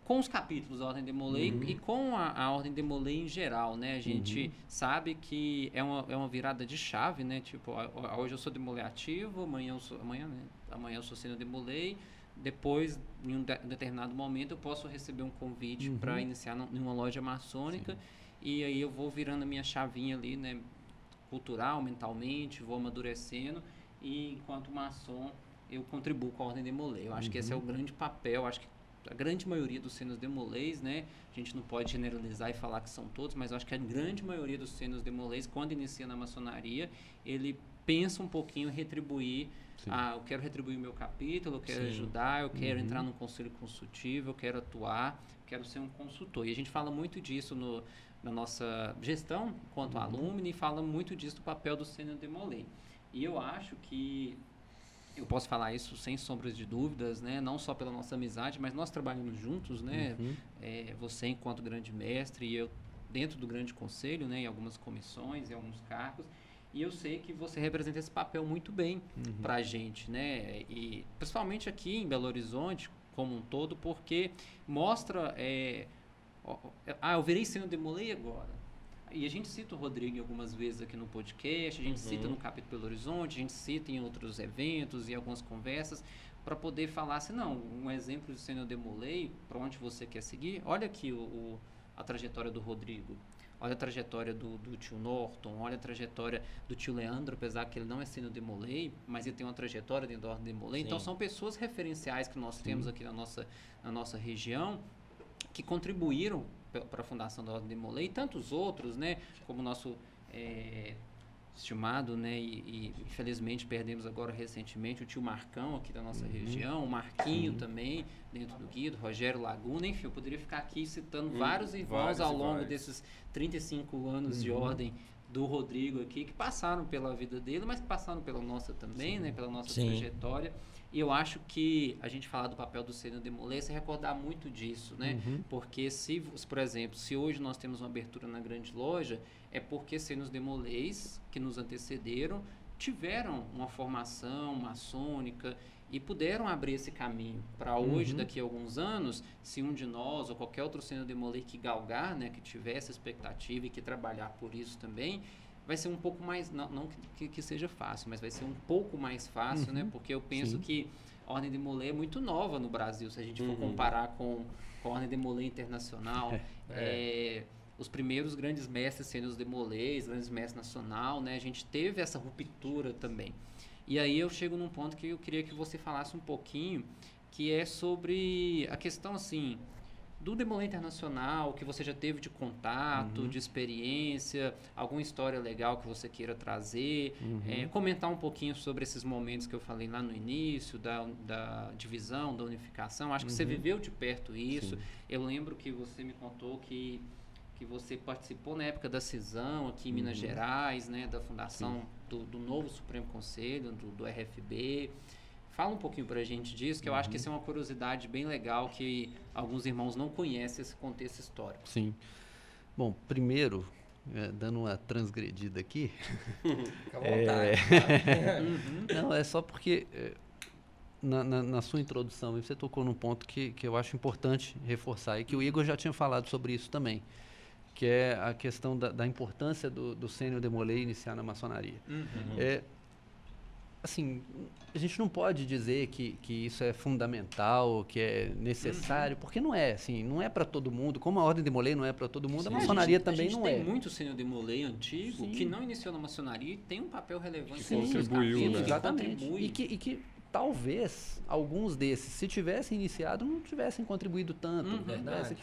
com os capítulos da Ordem de Molay uhum. e com a, a Ordem de Molay em geral, né? A gente uhum. sabe que é uma, é uma virada de chave, né? Tipo, hoje eu sou Demolay ativo, amanhã eu sou, amanhã, né? amanhã eu sou Senhor Demolay, depois, em um, de, determinado momento, eu posso receber um convite uhum. para iniciar em uma loja maçônica Sim. e aí eu vou virando a minha chavinha ali, né, cultural, mentalmente, vou amadurecendo e enquanto maçom eu contribuo com a Ordem de Molay. Eu acho uhum. que esse é o uhum. grande papel, acho que a grande maioria dos senos demolês, né? A gente não pode generalizar e falar que são todos, mas acho que a grande maioria dos senos demolês, quando inicia na maçonaria, ele pensa um pouquinho em retribuir Sim. Ah, eu quero retribuir o meu capítulo, eu quero Sim. ajudar, eu quero uhum. entrar num conselho consultivo, eu quero atuar, quero ser um consultor. E a gente fala muito disso no, na nossa gestão quanto uhum. alumni e fala muito disso do papel do Sênior Demolay. E eu acho que eu posso falar isso sem sombras de dúvidas, né? Não só pela nossa amizade, mas nós trabalhamos juntos, né? Uhum. É, você enquanto grande mestre e eu dentro do grande conselho, né? Em algumas comissões, em alguns cargos. E eu sei que você representa esse papel muito bem uhum. para a gente, né? E principalmente aqui em Belo Horizonte, como um todo, porque mostra. É, ah, eu virei sendo demolei agora. E a gente cita o Rodrigo algumas vezes aqui no podcast, a gente uhum. cita no Capítulo Belo Horizonte, a gente cita em outros eventos e algumas conversas para poder falar assim, não, um exemplo de sendo demolei, para onde você quer seguir, olha aqui o, o, a trajetória do Rodrigo. Olha a trajetória do, do, tio Norton, olha a trajetória do tio Leandro, apesar que ele não é sendo de Molay, mas ele tem uma trajetória dentro da Ordem de Molay. Então são pessoas referenciais que nós Sim. temos aqui na nossa, na nossa região que contribuíram para a fundação da Ordem de Molay e tantos outros, né? Como o nosso é, estimado, né? E, e, infelizmente perdemos agora recentemente o tio Marcão aqui da nossa uhum. região, o Marquinho uhum. também, dentro do Guido, Rogério Laguna, enfim, eu poderia ficar aqui citando uhum. vários irmãos vários ao longo vários. desses 35 anos de uhum. ordem do Rodrigo aqui, que passaram pela vida dele, mas que passaram pela nossa também, Sim. né? Pela nossa Sim. trajetória. E eu acho que a gente falar do papel do Senhor de Molay é recordar muito disso, né? Uhum. Porque se, por exemplo, se hoje nós temos uma abertura na grande loja, é porque Senos Demolês, que nos antecederam, tiveram uma formação maçônica e puderam abrir esse caminho para hoje, uhum. daqui a alguns anos, se um de nós ou qualquer outro Senhor Demolê que galgar, né, que tiver essa expectativa e que trabalhar por isso também, vai ser um pouco mais, não, não que, que, seja fácil, mas vai ser um pouco mais fácil, né, uhum. né, porque eu penso Sim. que a Ordem de Molay é muito nova no Brasil, se a gente for uhum. comparar com, com a Ordem de Molay Internacional. é. é os primeiros grandes mestres sendo os demolês, grandes mestres nacional, né? A gente teve essa ruptura também. E aí eu chego num ponto que eu queria que você falasse um pouquinho, que é sobre a questão assim do Demolê Internacional, que você já teve de contato, uhum. de experiência, alguma história legal que você queira trazer, uhum. é, comentar um pouquinho sobre esses momentos que eu falei lá no início, da, da divisão, da unificação. Acho que você uhum. viveu de perto isso. Sim. Eu lembro que você me contou que que você participou na época da cisão aqui em uhum. Minas Gerais, né, da fundação do, do, novo Supremo Conselho, do, do, RFB. Fala um pouquinho para a gente disso, que eu acho que isso uhum. é uma curiosidade bem legal que alguns irmãos não conhecem esse contexto histórico. Sim. Bom, primeiro, é, dando uma transgredida aqui. Fica à vontade. É... uhum. Não, é só porque é, na, na, na, sua introdução você tocou num ponto que, que eu acho importante reforçar e que o Igor já tinha falado sobre isso também que é a questão da, da importância do, do sênior demolei iniciar na maçonaria. Uhum. É, assim, a gente não pode dizer que, que isso é fundamental, que é necessário, uhum. porque não é, assim, não é para todo mundo. Como a ordem de Molay não é para todo mundo, Sim, a maçonaria a gente, também a não tem é. tem muito sênior de Molay antigo Sim. que não iniciou na maçonaria e tem um papel relevante. Que contribuiu, né? Exatamente. E que, e que talvez alguns desses, se tivessem iniciado, não tivessem contribuído tanto. Uhum. Verdade.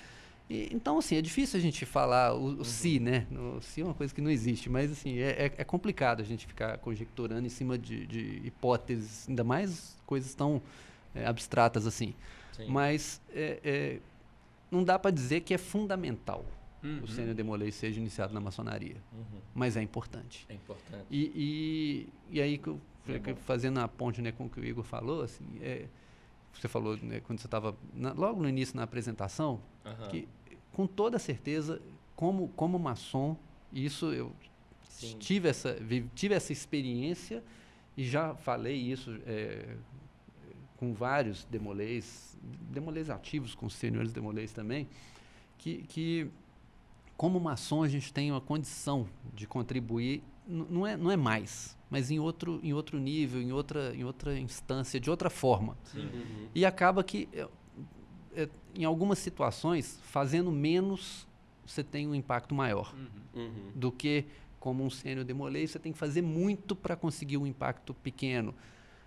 E, então, assim, é difícil a gente falar o, o uhum. si, né? O si é uma coisa que não existe, mas, assim, é, é, é complicado a gente ficar conjecturando em cima de, de hipóteses, ainda mais coisas tão é, abstratas assim. Sim. Mas é, é, não dá para dizer que é fundamental uhum. o sênior demolei seja iniciado na maçonaria, uhum. mas é importante. É importante. E, e, e aí, é fazendo a ponte né, com o que o Igor falou, assim, é, você falou né, quando você estava logo no início na apresentação, uhum. que com toda certeza, como, como maçom, isso eu Sim. tive essa, tive essa experiência e já falei isso é, com vários demolês, demolês ativos, com senhores demolês também, que, que como maçom a gente tem uma condição de contribuir, não é, não é mais, mas em outro, em outro nível, em outra, em outra instância, de outra forma. Uhum. E acaba que, é, é, em algumas situações, fazendo menos, você tem um impacto maior uhum. uhum. do que como um sênior demolei, você tem que fazer muito para conseguir um impacto pequeno.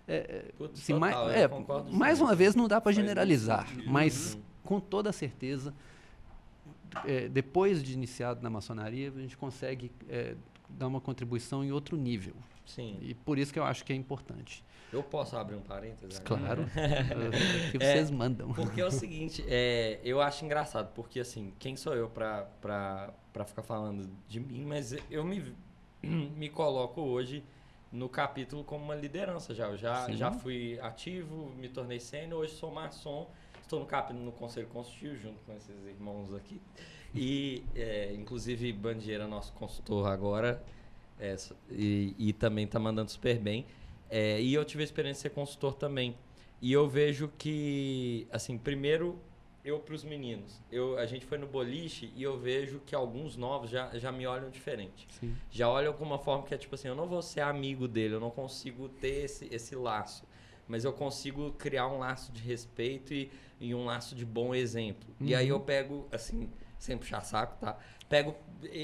É, é Putz, assim, total, mais, é, mais uma vez, não dá para generalizar, mas uhum. com toda certeza, é, depois de iniciado na maçonaria, a gente consegue é, dar uma contribuição em outro nível. Sim. E por isso que eu acho que é importante. Eu posso abrir um parênteses? Claro. que vocês é, mandam. Porque é o seguinte, é, eu acho engraçado, porque assim, quem sou eu para ficar falando de mim, mas eu me, me coloco hoje no capítulo como uma liderança já. Eu já, já fui ativo, me tornei sênior, hoje sou maçom, estou no capítulo no Conselho Consultivo junto com esses irmãos aqui. E, é, inclusive, Bandeira, nosso consultor agora, é, e, e, também está mandando super bem. É, e eu tive a experiência de ser consultor também. E eu vejo que, assim, primeiro, eu para os meninos, eu, a gente foi no boliche e eu vejo que alguns novos já, já me olham diferente. Sim. Já olham com uma forma que é tipo assim, eu não vou ser amigo dele, eu não consigo ter esse, esse laço. Mas eu consigo criar um laço de respeito e, e um laço de bom exemplo. Uhum. E aí eu pego, assim, sem puxar saco, tá? Pego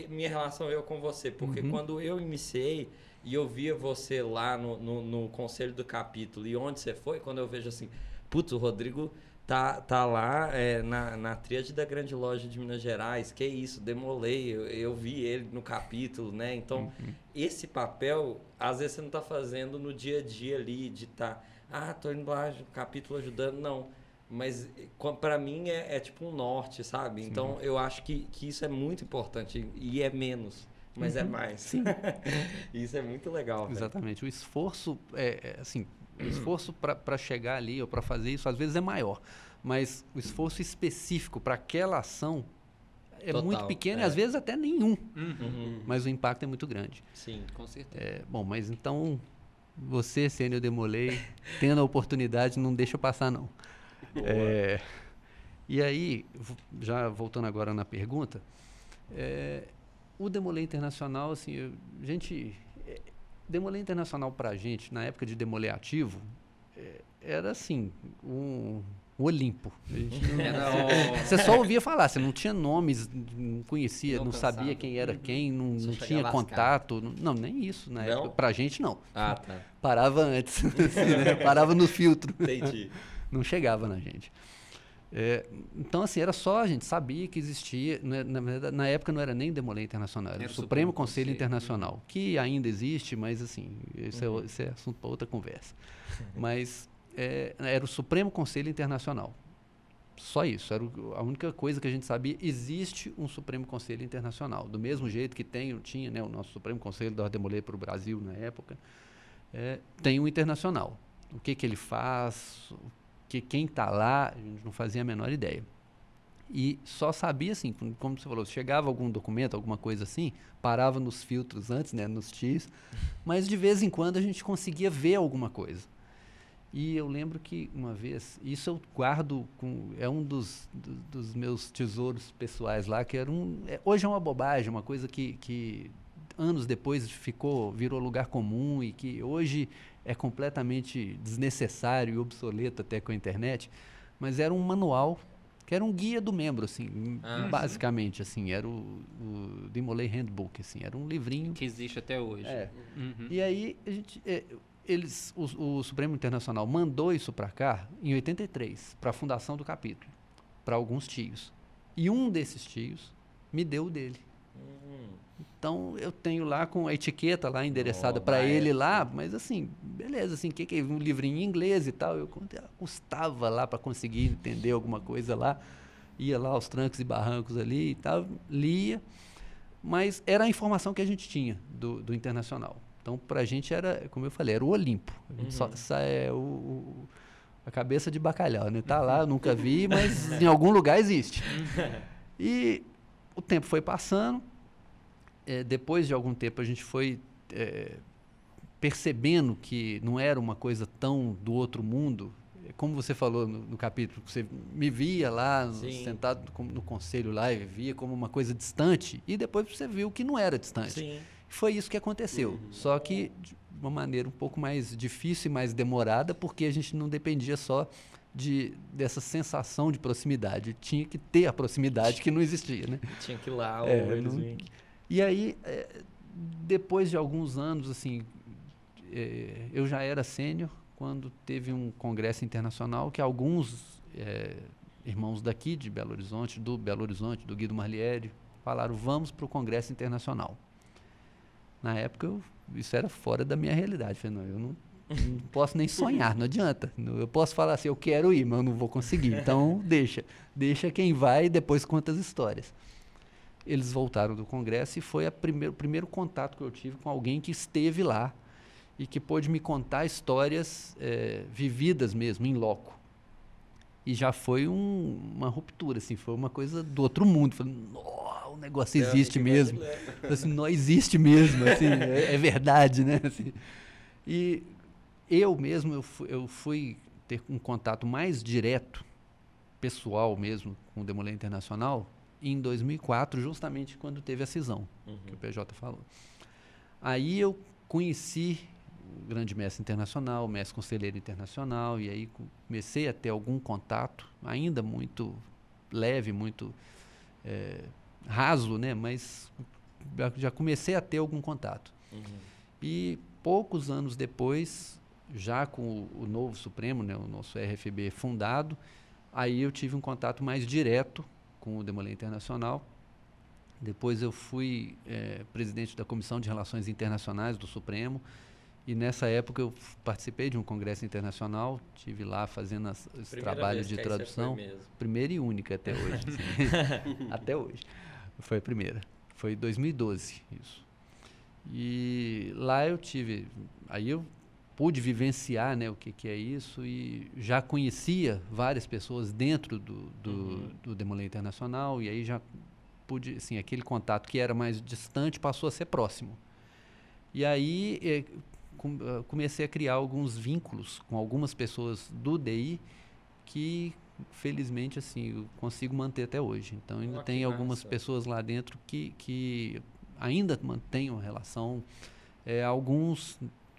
minha relação eu com você, porque uhum. quando eu iniciei e eu via você lá no, no, no, conselho do capítulo e onde você foi, quando eu vejo assim, putz, o Rodrigo tá, tá lá é, na, na tríade da grande loja de Minas Gerais, que isso, demolei, eu, eu vi ele no capítulo, né? Então, uhum. esse papel, às vezes você não tá fazendo no dia a dia ali, de tá, ah, tô indo lá no capítulo ajudando, não mas para mim é, é, tipo um norte, sabe? Sim. Então eu acho que, que isso é muito importante e é menos, mas é uhum. é mais. Sim. isso é muito legal. Exatamente. O esforço é, é assim, o esforço para chegar ali ou para fazer isso às vezes é maior, mas o esforço específico para aquela ação é Total, muito pequeno é. e às vezes até nenhum, uhum. mas o impacto é muito grande. Sim, com certeza. É, bom, mas então você, Sênio Demolei, tendo a oportunidade, não deixa passar não. É, e aí, já voltando agora na pergunta, é, o Demolê Internacional, assim, a gente. É, Demolê Internacional para a gente, na época de Demolê ativo, é, era assim, um, um Olimpo. Não, você só ouvia falar, você não tinha nomes, não conhecia, não, não sabia quem era quem, não, não tinha contato. Não, nem isso época. Pra gente, não. Ah, tá. Parava antes, assim, né? parava no filtro. Entendi não chegava na gente. É, então, assim, era só a gente sabia que existia. É, na, na, na época não era nem Demolê Internacional, era, era o Supremo, Supremo Conselho, Conselho Internacional, que ainda existe, mas, assim, esse, é uhum. é, esse é assunto para outra conversa. mas é, era o Supremo Conselho Internacional. Só isso, era a única coisa que a gente sabia. Existe um Supremo Conselho Internacional, do mesmo jeito que tem, tinha né, o nosso Supremo Conselho da Mulher para o Brasil na época, é, tem um internacional. O que, que ele faz, o que quem está lá, a gente não fazia a menor ideia. E só sabia assim, como você falou, chegava algum documento, alguma coisa assim, parava nos filtros antes, né, nos TIs, mas de vez em quando a gente conseguia ver alguma coisa. E eu lembro que uma vez, isso eu guardo com, é um dos, do, dos meus tesouros pessoais lá, que era um, é, hoje é uma bobagem, uma coisa que, que anos depois ficou, virou lugar comum e que hoje é completamente desnecessário e obsoleto até com a internet, mas era um manual que era um guia do membro, assim, ah, basicamente, sim. assim, era o, o Demolay Handbook, assim, era um livrinho... Que existe até hoje. É. Uhum. E aí, a gente, é, eles, o, o, Supremo Internacional mandou isso para cá em 83, para a fundação do capítulo, para alguns tios. E um desses tios me deu o dele. Hum. Então eu tenho lá com a etiqueta lá endereçada oh, para ele lá, mas assim, beleza, assim, que que é? um livrinho em inglês e tal, eu custava lá para conseguir entender alguma coisa lá, ia lá aos trancos e barrancos ali e tal, lia, mas era a informação que a gente tinha do, do internacional. Então para a gente era, como eu falei, era o Olimpo. A gente uhum. só, é o, o, a cabeça de bacalhau, né? Tá lá, nunca vi, mas em algum lugar existe. E o tempo foi passando é, depois de algum tempo, a gente foi é, percebendo que não era uma coisa tão do outro mundo. Como você falou no, no capítulo, você me via lá, Sim. sentado no, no, conselho lá, e via como uma coisa distante, e depois você viu que não era distante. Sim. Foi isso que aconteceu. Uhum. Só que de uma maneira um pouco mais difícil e mais demorada, porque a gente não dependia só de, dessa sensação de proximidade. Tinha que ter a proximidade que não existia, né? Tinha que ir lá, é, não, e aí, é, depois de alguns anos, assim, é, eu já era sênior quando teve um congresso internacional que alguns é, irmãos daqui de Belo Horizonte, do Belo Horizonte, do Guido Marlieri, falaram: vamos para o congresso internacional. Na época, eu, isso era fora da minha realidade. Falei, não, eu não, não posso nem sonhar, não adianta. Eu posso falar assim, eu quero ir, mas eu não vou conseguir. Então, deixa. Deixa quem vai e depois conta as histórias eles voltaram do congresso e foi primeir, o primeiro contato que eu tive com alguém que esteve lá e que pôde me contar histórias é, vividas mesmo, em loco. E já foi um, uma ruptura, assim, foi uma coisa do outro mundo. Falei, o negócio é, existe é, mesmo. assim, não existe mesmo, assim, é, é, verdade, né? Assim, e eu mesmo, eu fui, eu fui ter um contato mais direto, pessoal mesmo, com o Demolé Internacional, em 2004, justamente quando teve a cisão, uhum. que o PJ falou. Aí eu conheci o grande mestre internacional, o mestre conselheiro internacional, e aí comecei a ter algum contato, ainda muito leve, muito é, raso, né? mas já comecei a ter algum contato. Uhum. E poucos anos depois, já com o, o novo Supremo, né, o nosso RFB fundado, aí eu tive um contato mais direto com o Demolê Internacional. Depois eu fui é, presidente da Comissão de Relações Internacionais do Supremo. E nessa época eu participei de um congresso internacional, tive lá fazendo as, os trabalhos de tradução. Primeira e única até hoje. até hoje. Foi a primeira. Foi 2012, isso. E lá eu tive. Aí eu pude vivenciar né, o que, que é isso e já conhecia várias pessoas dentro do, do, uhum. do Demolê Internacional e aí já pude, assim, aquele contato que era mais distante passou a ser próximo. E aí com, uh, comecei a criar alguns vínculos com algumas pessoas do DI que felizmente assim eu consigo manter até hoje. Então ainda oh, tem algumas massa. pessoas lá dentro que, que ainda uma relação. É, alguns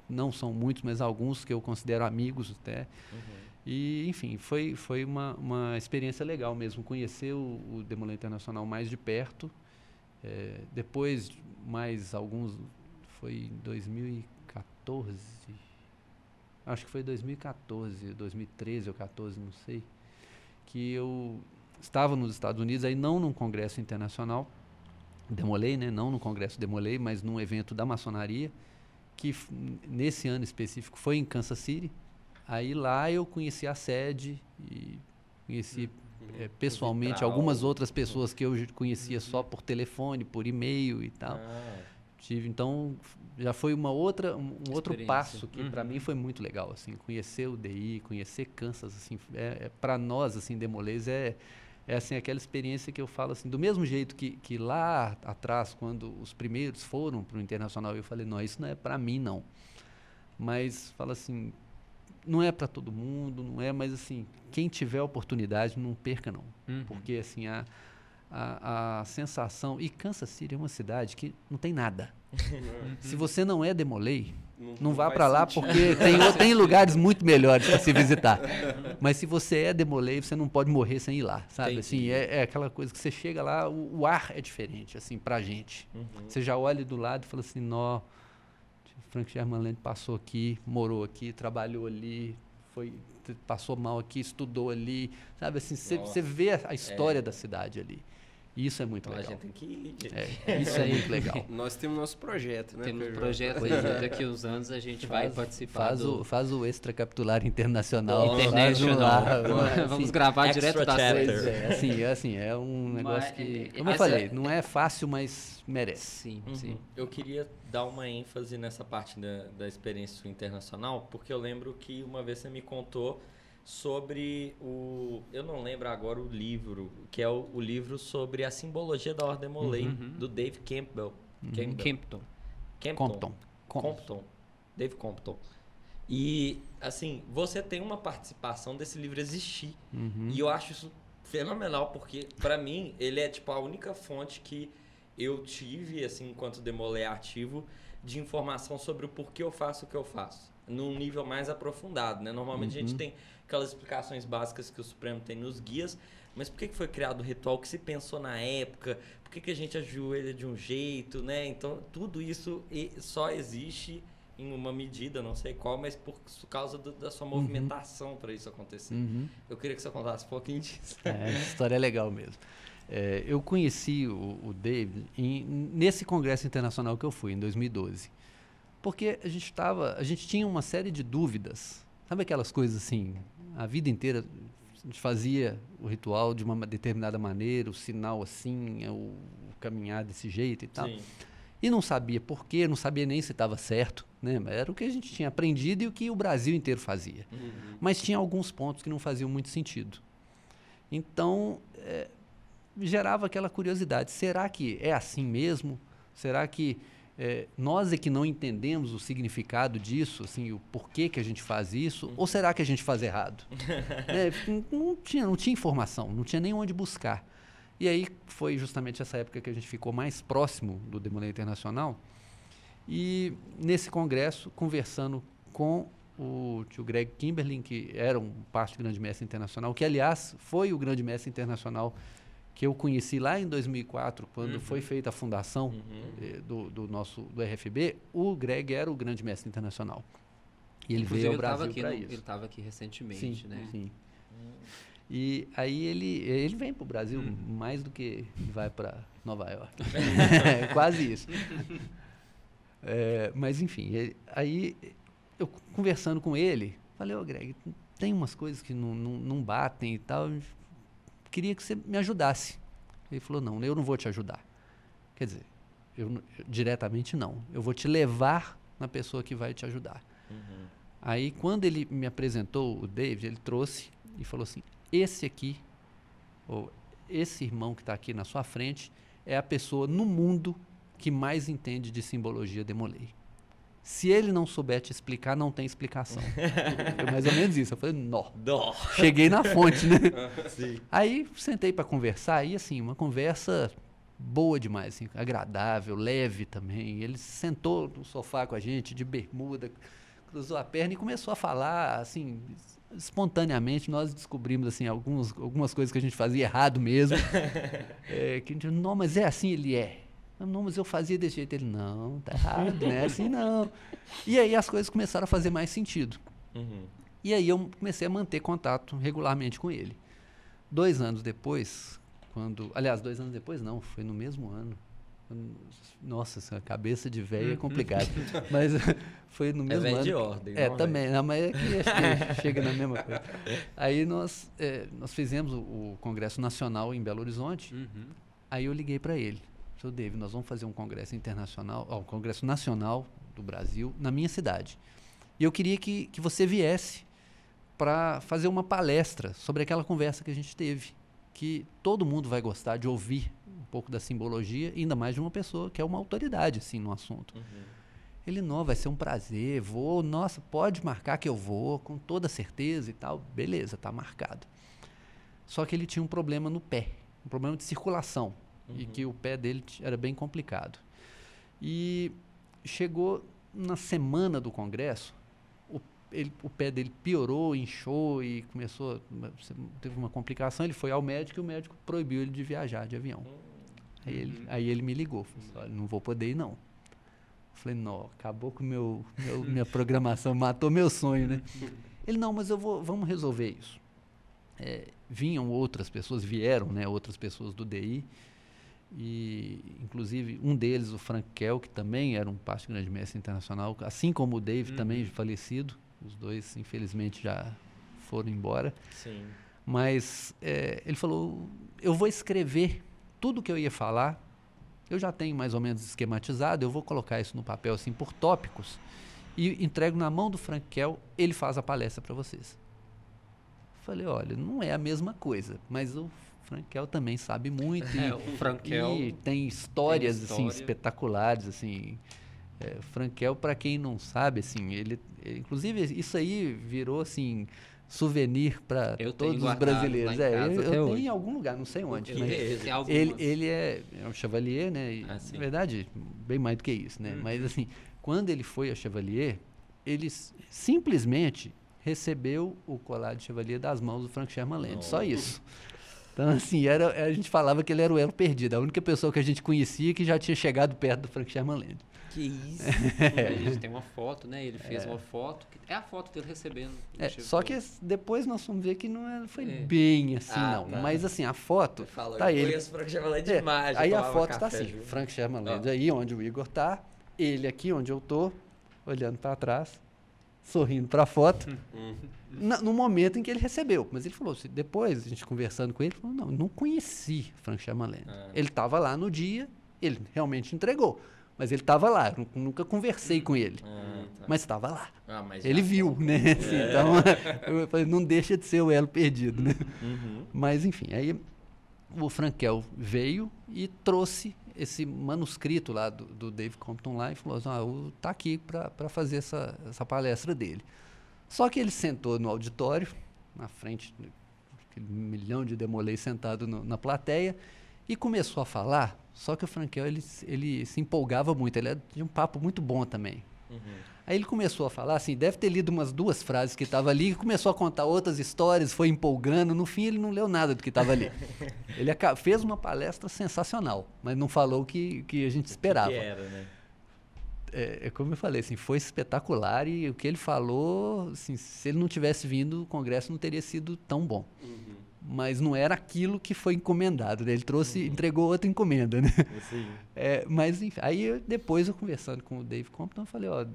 não são muitos, mas alguns que eu considero amigos até. Uhum. E, enfim, foi, foi uma, uma experiência legal mesmo, conhecer o, o Demolê Internacional mais de perto. É, depois, mais alguns, foi em 2014, acho que foi 2014, 2013 ou 14, não sei, que eu estava nos Estados Unidos, aí não num congresso internacional, Demolei, né? Não no congresso Demolei, mas num evento da maçonaria que nesse ano específico foi em Kansas City. Aí lá eu conheci a sede e conheci é, pessoalmente Vitral. algumas outras pessoas que eu conhecia só por telefone, por e-mail e tal. Ah. Tive, então já foi uma outra um outro passo que uhum. para mim foi muito legal assim conhecer o DI conhecer Kansas assim é, é para nós assim Demolês é é assim aquela experiência que eu falo assim do mesmo jeito que, que lá atrás quando os primeiros foram para o internacional eu falei não isso não é para mim não mas fala assim não é para todo mundo não é mas assim quem tiver oportunidade não perca não uhum. porque assim a a, a sensação. E Kansas City é uma cidade que não tem nada. Uhum. Se você não é Demolei, não, não vá para lá porque tem, tem lugares muito melhores para se visitar. Mas se você é Demolei, você não pode morrer sem ir lá, sabe? Assim, é, é, aquela coisa que você chega lá, o, o ar é diferente, assim, pra gente. Uhum. Você já olha do lado e fala assim, nó, Frank Germanland passou aqui, morou aqui, trabalhou ali, foi passou mal aqui, estudou ali, sabe? Assim, você vê a história é. da cidade ali. Isso é muito então, legal. A gente tem que ir. É, isso é muito legal. Nós temos nosso projeto, né? Temos um projeto é. daqui uns anos a gente faz, vai participar. Faz, do... o, faz o extra capitular internacional. Oh, internacional. Lá, Vamos assim, gravar direto da série. É, assim, é, assim, é um negócio mas, que. Como eu falei, não é fácil, mas merece. Sim, uhum. sim. Eu queria dar uma ênfase nessa parte da, da experiência internacional, porque eu lembro que uma vez você me contou sobre o. Eu não lembro agora o livro, que é o, o livro sobre a simbologia da Ordem Molay, uhum. do Dave Campbell. Uhum. Campbell. Campton. Campton. Compton. Compton. Dave Compton. E, assim, você tem uma participação desse livro existir. Uhum. E eu acho isso fenomenal, porque, para mim, ele é, tipo, a única fonte que eu tive, assim, enquanto demolei ativo, de informação sobre o porquê eu faço o que eu faço. Num nível mais aprofundado, né? Normalmente a gente uhum. tem aquelas explicações básicas que o Supremo tem nos guias, mas por que, que foi criado o ritual? O que se pensou na época? Por que, que a gente ajoelha de um jeito, né? Então, tudo isso só existe em uma medida, não sei qual, mas por causa do, da sua uhum. movimentação uhum. para isso acontecer. Uhum. Eu queria que você contasse um pouquinho disso. É, essa história é legal mesmo. É, eu conheci o, o David em, nesse congresso internacional que eu fui, em 2012. Porque a gente, tava, a gente tinha uma série de dúvidas. Sabe aquelas coisas assim, a vida inteira a gente fazia o ritual de uma determinada maneira, o sinal assim, o, o caminhar desse jeito e tal. Sim. E não sabia por quê, não sabia nem se estava certo, né? Era o que a gente tinha aprendido e o que o Brasil inteiro fazia. Uhum. Mas tinha alguns pontos que não faziam muito sentido. Então, é, gerava aquela curiosidade: será que é assim mesmo? Será que é, nós é que não entendemos o significado disso, assim, o porquê que a gente faz isso, ou será que a gente faz errado? é, não, tinha, não tinha informação, não tinha nem onde buscar. E aí foi justamente essa época que a gente ficou mais próximo do Demolê Internacional. E nesse congresso, conversando com o tio Greg Kimberlin, que era um parte do grande mestre internacional, que aliás foi o grande mestre internacional que eu conheci lá em 2004, quando uhum. foi feita a fundação uhum. Eh, do, do, nosso do RFB, o Greg era o grande mestre internacional. E ele Inclusive, veio ao Brasil para isso. Ele estava aqui recentemente, sim, né? Sim. E aí ele, ele vem para o Brasil uhum. mais do que vai para Nova York. é, quase isso. É, mas enfim, aí eu conversando com ele, falei, ô oh, Greg, tem umas coisas que não, não, não batem e tal queria que você me ajudasse. Ele falou: Não, eu não vou te ajudar. Quer dizer, eu, diretamente não. Eu vou te levar na pessoa que vai te ajudar. Uhum. Aí, quando ele me apresentou o David, ele trouxe e falou assim: Esse aqui, ou esse irmão que está aqui na sua frente, é a pessoa no mundo que mais entende de simbologia demolei. Se ele não souber te explicar, não tem explicação. Foi mais ou menos isso. Eu falei, nó. Dó. Cheguei na fonte, né? Sim. Aí sentei para conversar e assim, uma conversa boa demais, assim, agradável, leve também. Ele sentou no sofá com a gente, de bermuda, cruzou a perna e começou a falar, assim, espontaneamente. Nós descobrimos, assim, alguns, algumas coisas que a gente fazia errado mesmo. é, que a gente, não, mas é assim, ele é. Não, mas eu fazia desse jeito. Ele, não, tá errado, não é assim não. E aí as coisas começaram a fazer mais sentido. Uhum. E aí eu comecei a manter contato regularmente com ele. Dois anos depois, quando. Aliás, dois anos depois não, foi no mesmo ano. Nossa, cabeça de velho é complicado. mas foi no é mesmo é ano. de ordem. É, também. Não, mas é que chega na mesma coisa. Aí nós, é, nós fizemos o, o, Congresso Nacional em Belo Horizonte. Uhum. Aí eu liguei para ele. Seu David, nós vamos fazer um congresso internacional, ó, um congresso nacional do Brasil na minha cidade. E eu queria que, que você viesse para fazer uma palestra sobre aquela conversa que a gente teve, que todo mundo vai gostar de ouvir um pouco da simbologia, ainda mais de uma pessoa que é uma autoridade assim no assunto. Uhum. Ele não, vai ser um prazer, vou, nossa, pode marcar que eu vou, com toda certeza e tal. Beleza, tá marcado. Só que ele tinha um problema no pé, um problema de circulação, uhum. e que o pé dele era bem complicado. E chegou na semana do congresso, ele, o pé dele piorou, inchou e começou. Teve uma complicação. Ele foi ao médico e o médico proibiu ele de viajar de avião. Aí ele, uhum. aí ele me ligou. Falou, não vou poder ir, não. Eu falei, não, acabou com meu, meu minha programação, matou meu sonho, né? Ele, não, mas eu vou, vamos resolver isso. É, vinham outras pessoas, vieram, né, outras pessoas do DI, e inclusive um deles, o Frank Kell, que também era um parte grande mestre internacional, assim como o Dave, uhum. também falecido, os dois, infelizmente, já foram embora. Sim. Mas é, ele falou: eu vou escrever tudo que eu ia falar. Eu já tenho mais ou menos esquematizado. Eu vou colocar isso no papel assim por tópicos e entrego na mão do Frankel. Ele faz a palestra para vocês. Falei: olha, não é a mesma coisa, mas o Frankel também sabe muito. É, e, o Frankel e tem histórias tem assim espetaculares assim. É, Frankel, para quem não sabe, assim, ele, inclusive isso aí virou assim souvenir para todos os brasileiros. É, eu, eu tenho em algum lugar, não sei onde. Mas ele, ele é, é um chevalier, né? E, ah, na verdade, bem mais do que isso, né? Hum. Mas assim, quando ele foi a chevalier, ele simplesmente recebeu o colar de chevalier das mãos do Frank Sherman Land. Só isso. Então, assim, era, a gente falava que ele era o elo perdido. A única pessoa que a gente conhecia que já tinha chegado perto do Frank Sherman. Que isso. É. A gente tem uma foto, né? Ele fez é. uma foto. Que é a foto dele recebendo. É, só que depois nós vamos ver que não foi é. bem assim, ah, não. Tá. Mas assim, a foto. Fala, tá ele. Frank Sherman é. Aí a foto está assim: junto. Frank Sherman Land, aí onde o Igor tá, ele aqui onde eu tô, olhando para trás, sorrindo para a foto. Uhum. No momento em que ele recebeu. Mas ele falou, depois, a gente conversando com ele, ele falou, não, não conheci Frank Land. Ah. Ele estava lá no dia, ele realmente entregou. Mas ele estava lá, nunca conversei com ele. Ah, tá. Mas estava lá. Ah, mas ele viu, né? É. Assim, então, falei, não deixa de ser o elo perdido, né? Uhum. Mas, enfim, aí o Frankel veio e trouxe esse manuscrito lá do, do Dave Compton lá e falou assim, ah, tá aqui para fazer essa, essa palestra dele. Só que ele sentou no auditório, na frente, aquele milhão de demolei sentado no, na plateia, e começou a falar, só que o Frankel ele, ele se empolgava muito, ele tinha um papo muito bom também. Uhum. Aí ele começou a falar, assim, deve ter lido umas duas frases que estava ali, e começou a contar outras histórias, foi empolgando. No fim, ele não leu nada do que estava ali. ele fez uma palestra sensacional, mas não falou o que, que a gente esperava. Que era, né? É, é, como eu falei, assim, foi espetacular e o que ele falou, assim, se ele não tivesse vindo, o congresso não teria sido tão bom. Uhum mas não era aquilo que foi encomendado. Né? Ele trouxe, uhum. entregou outra encomenda, né? É, mas enfim, aí depois eu conversando com o Dave Compton, eu falei, ó,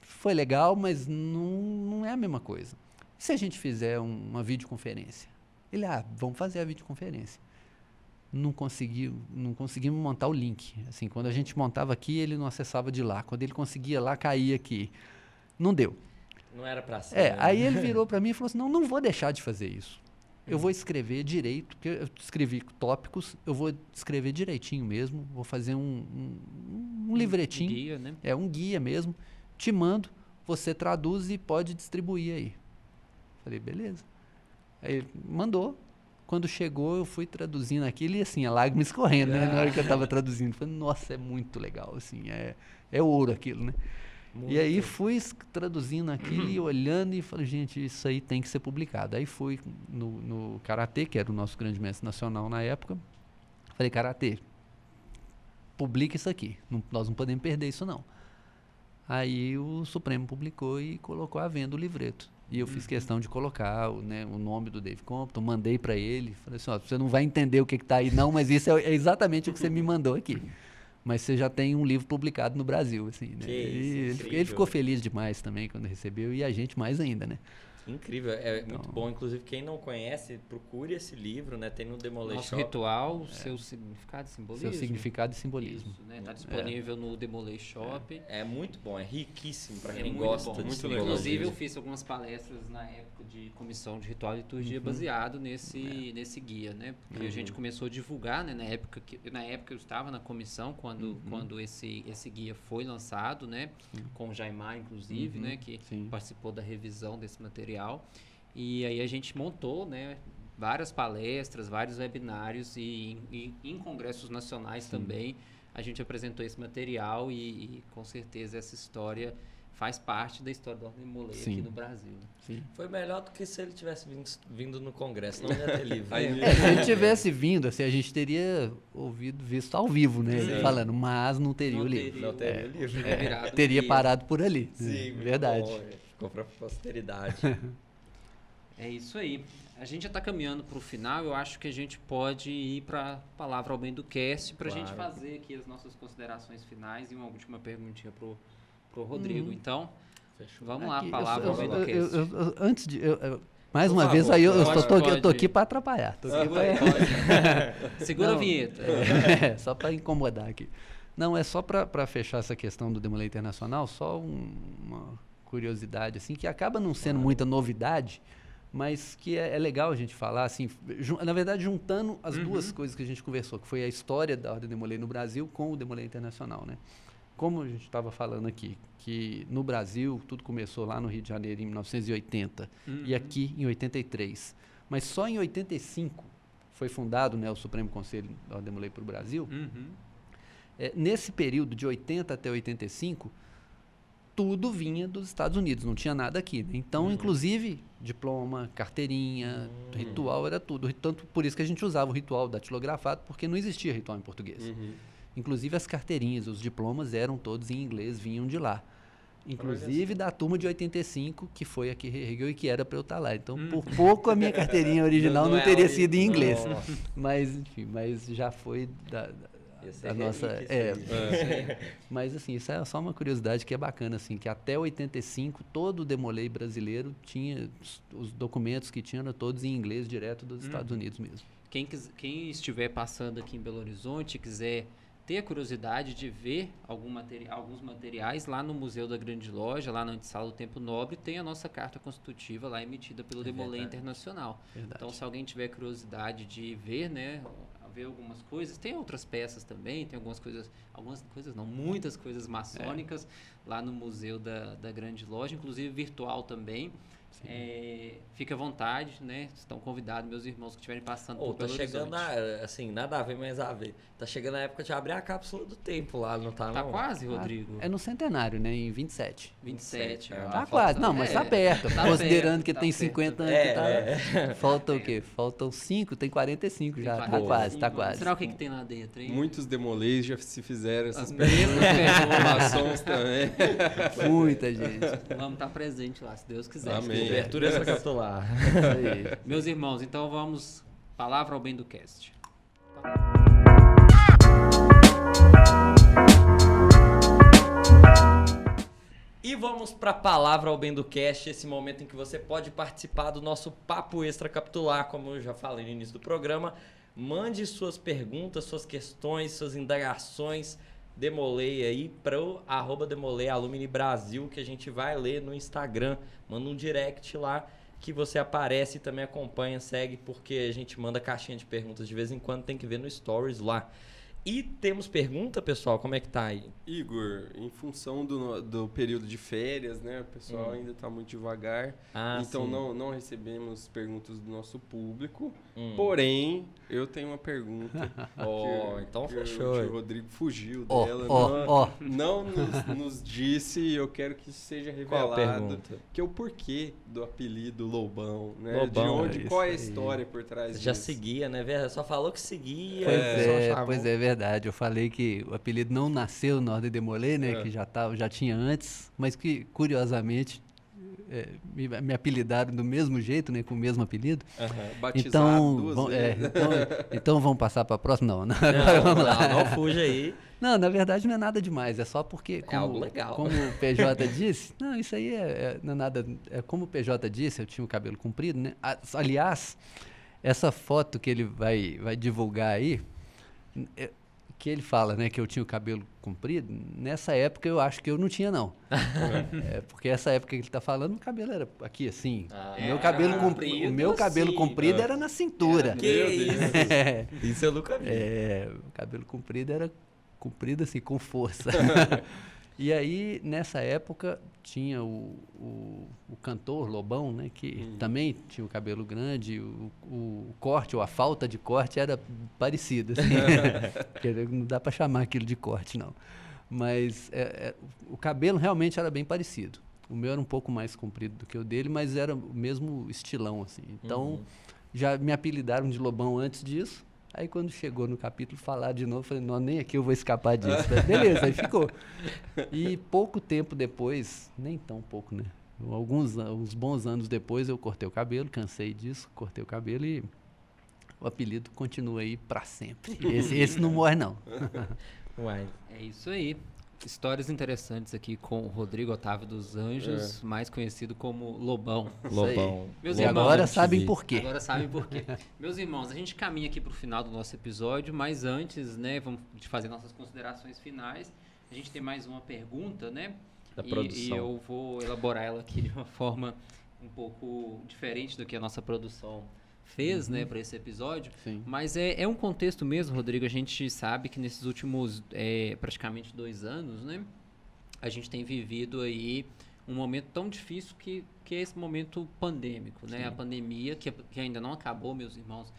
foi legal, mas não, não é a mesma coisa. E se a gente fizer um, uma videoconferência? Ele, ah, vamos fazer a videoconferência. Não consegui, não conseguimos montar o link. Assim, quando a gente montava aqui, ele não acessava de lá. Quando ele conseguia lá, caía aqui. Não deu. Não era para ser. É, né? aí ele virou para mim e falou assim: "Não, não vou deixar de fazer isso eu vou escrever direito, porque eu escrevi tópicos, eu vou escrever direitinho mesmo, vou fazer um, um, um livretinho. Um guia, né? É, um guia mesmo. Te mando, você traduz e pode distribuir aí. Falei, beleza. Aí ele mandou. Quando chegou, eu fui traduzindo aquilo e assim, a lágrima escorrendo, né? Na hora que eu estava traduzindo. Falei, nossa, é muito legal, assim, é, é ouro aquilo, né? Muito. E aí fui traduzindo aquilo e olhando e falei, gente, isso aí tem que ser publicado. Aí fui no, no Karatê, que era o nosso grande mestre nacional na época. Falei, Karatê, publica isso aqui. Não, nós não podemos perder isso não. Aí o Supremo publicou e colocou à venda o livreto. E eu uhum. fiz questão de colocar o, né, o nome do Dave Compton, mandei para ele. Falei assim, ó, você não vai entender o que está aí não, mas isso é, é exatamente o que você me mandou aqui. mas você já tem um livro publicado no Brasil, assim, né? Isso, ele, ele, ficou feliz demais também quando recebeu e a gente mais ainda, né? Incrível, é então, muito bom. Inclusive, quem não conhece, procure esse livro, né? Tem no Demolition Nosso ritual, é. seu significado e simbolismo. Seu significado e simbolismo. Isso, né? Tá disponível é. no Demolition Shop. É, é, muito bom, é riquíssimo para é quem gosta bom, de muito legal. Inclusive, eu fiz algumas palestras na época de comissão de ritual e liturgia uhum. baseado nesse, é. nesse guia, né? Porque uhum. a gente começou a divulgar, né? Na época, que, na época eu estava na comissão quando, uhum. quando esse, esse guia foi lançado, né? Com o Jaimar, inclusive, né? Uhum. Que Sim. participou da revisão desse material. E aí a gente montou, né, várias palestras, vários webinários e, e em congressos nacionais Sim. também a gente apresentou esse material e, e, com certeza essa história faz parte da história do Ordem Molei aqui no Brasil. Né? Sim. Foi melhor do que se ele tivesse vindo, vindo no congresso, não ia ter livro. é, se ele tivesse vindo, assim, a gente teria ouvido, visto ao vivo, né? Sim. Falando, mas não teria não o livro. Teria, não teria é, o livro. É, teria parado por ali. Sim, verdade. Bom, ficou para posteridade. É isso aí. A gente já está caminhando para o final. Eu acho que a gente pode ir para a palavra ao bem do cast para a claro. gente fazer aqui as nossas considerações finais e uma última perguntinha para o Rodrigo. Uhum. Então, Fechou. vamos lá, a palavra ao bem do cast. Eu, eu, antes de. mais Por uma favor, vez, aí eu, eu pode, tô, tô, tô, aqui para atrapalhar. Tô aqui pra... Segura Não, a vinheta. É, só para incomodar aqui. Não, é só para fechar essa questão do Demolay Internacional, só um, uma curiosidade, assim, que acaba não sendo muita novidade, mas que é, é, legal a gente falar, assim, na verdade, juntando as uhum. duas coisas que a gente conversou, que foi a história da Ordem Demolei no Brasil com o Demolei Internacional, né? Como a gente estava falando aqui, que no Brasil tudo começou lá no Rio de Janeiro em 1980 uhum. e aqui em 83. Mas só em 85 foi fundado né, o Supremo Conselho da Ordem Demolei para o Brasil. Uhum. É, nesse período de 80 até 85, tudo vinha dos Estados Unidos, não tinha nada aqui. Né? Então, uhum. inclusive, diploma, carteirinha, uhum. ritual, era tudo. Tanto por isso que a gente usava o ritual datilografado, porque não existia ritual em português. Uhum. Inclusive, as carteirinhas, os diplomas eram todos em inglês, vinham de lá. Inclusive da turma de 85, que foi a que reergueu e que era para eu estar tá lá. Então, por uhum. pouco a minha carteirinha original não, não, não é teria sido em inglês. Mas, enfim, mas já foi da, a nossa é, é. mas assim isso é só uma curiosidade que é bacana assim que até 85 todo o demolei brasileiro tinha os documentos que tinham todos em inglês direto dos hum. Estados Unidos mesmo quem, quem estiver passando aqui em Belo Horizonte quiser ter a curiosidade de ver materi alguns materiais lá no Museu da Grande Loja, lá na Antessala do Tempo Nobre, tem a nossa carta constitutiva lá emitida pelo é Demolei Internacional. Verdade. Então, se alguém tiver curiosidade de ver, né, ver algumas coisas. Tem outras peças também, tem algumas coisas, algumas coisas não, muitas coisas maçônicas é. lá no Museu da, da Grande Loja, inclusive virtual também. É, fica à vontade, né? Estão convidados, meus irmãos que estiverem passando oh, por tá chegando a, assim, nada a ver, mas a ver. Tá chegando a época de abrir a cápsula do tempo lá, não tá Tá não? quase, Rodrigo. É no centenário, né? Em 27. 27. É, tá quase. Não, mas tá é, perto. Tá considerando perto, que tá tem perto. 50 anos. É, tá, é. Falta o quê? Faltam 5, tem 45 já. Tem tá quase, tá quase. Será o que, que tem lá dentro, hein? Muitos demolês já se fizeram essas perguntas. também. Muita gente. Vamos estar presente lá, se Deus quiser. Amém. Cobertura extracapitular. Meus irmãos, então vamos. Palavra ao bem do cast. E vamos para a palavra ao bem do cast, esse momento em que você pode participar do nosso papo extracapitular, como eu já falei no início do programa. Mande suas perguntas, suas questões, suas indagações, demolei aí para o arroba demolei alumni Brasil, que a gente vai ler no Instagram. Manda um direct lá que você aparece e também acompanha, segue, porque a gente manda caixinha de perguntas de vez em quando, tem que ver no Stories lá. E temos pergunta, pessoal? Como é que tá aí? Igor, em função do, do período de férias, né? O pessoal hum. ainda está muito devagar. Ah, então não, não recebemos perguntas do nosso público. Hum. Porém, eu tenho uma pergunta. oh, então fechou. O Rodrigo fugiu oh, dela. Oh, não, oh. não nos, nos, disse e eu quero que seja revelado. Que é o porquê do apelido Lobão, né? Lobão, de onde, é qual é a história por trás Você disso. Já seguia, né? Só falou que seguia. Pois é, pois é, verdade verdade. Eu falei que o apelido não nasceu na Ordem Demolê, né? É. Que já, tava, já tinha antes, mas que, curiosamente, é, me, me, apelidaram do mesmo jeito, né, com o mesmo apelido. Uhum. Então, vão, é, então, então vamos passar para a próxima? Não, não, não, vamos lá. não, não fuja aí. Não, na verdade não é nada demais, é só porque, como, é algo legal. como o PJ disse, não, isso aí é, é, não é nada, é como o PJ disse, eu tinha o cabelo comprido, né? Aliás, essa foto que ele vai, vai divulgar aí, é, que ele fala, né, que eu tinha o cabelo comprido, nessa época eu acho que eu não tinha, não. é, porque essa época que ele está falando, o cabelo era aqui assim. Ah, o meu cabelo, comprido, o meu cabelo assim, comprido era na cintura. Que isso? É, isso eu nunca vi. É, o cabelo comprido era comprido assim, com força. E aí, nessa época, tinha o, o, o cantor Lobão, né, que uhum. também tinha o cabelo grande, o, o, corte ou a falta de corte era parecido. Assim, não dá para chamar aquilo de corte, não. Mas é, é, o cabelo realmente era bem parecido. O meu era um pouco mais comprido do que o dele, mas era o mesmo estilão. assim. Então, uhum. já me apelidaram de Lobão antes disso. Aí quando chegou no capítulo falar de novo, falei, não, nem aqui eu vou escapar disso. Beleza, aí ficou. E pouco tempo depois, nem tão pouco, né? Alguns uns bons anos depois eu cortei o cabelo, cansei disso, cortei o cabelo e o apelido continua aí para sempre. Esse, esse não morre não. Uai. É isso aí histórias interessantes aqui com o Rodrigo Otávio dos Anjos, é. mais conhecido como Lobão. Lobão. Meus e irmãos, agora sabem por quê. Agora sabem por quê. Meus irmãos, a gente caminha aqui para o final do nosso episódio, mas antes, né, vamos de fazer nossas considerações finais. A gente tem mais uma pergunta, né? Da e, produção. E eu vou elaborar ela aqui de uma forma um pouco diferente do que a nossa produção fez, né, uhum. né, para esse episódio. Sim. Mas é, é um contexto mesmo, Rodrigo. A gente sabe que nesses últimos é, praticamente dois anos, né, a gente tem vivido aí um momento tão difícil que, que é esse momento pandêmico, né? Sim. A pandemia que, que ainda não acabou, meus irmãos.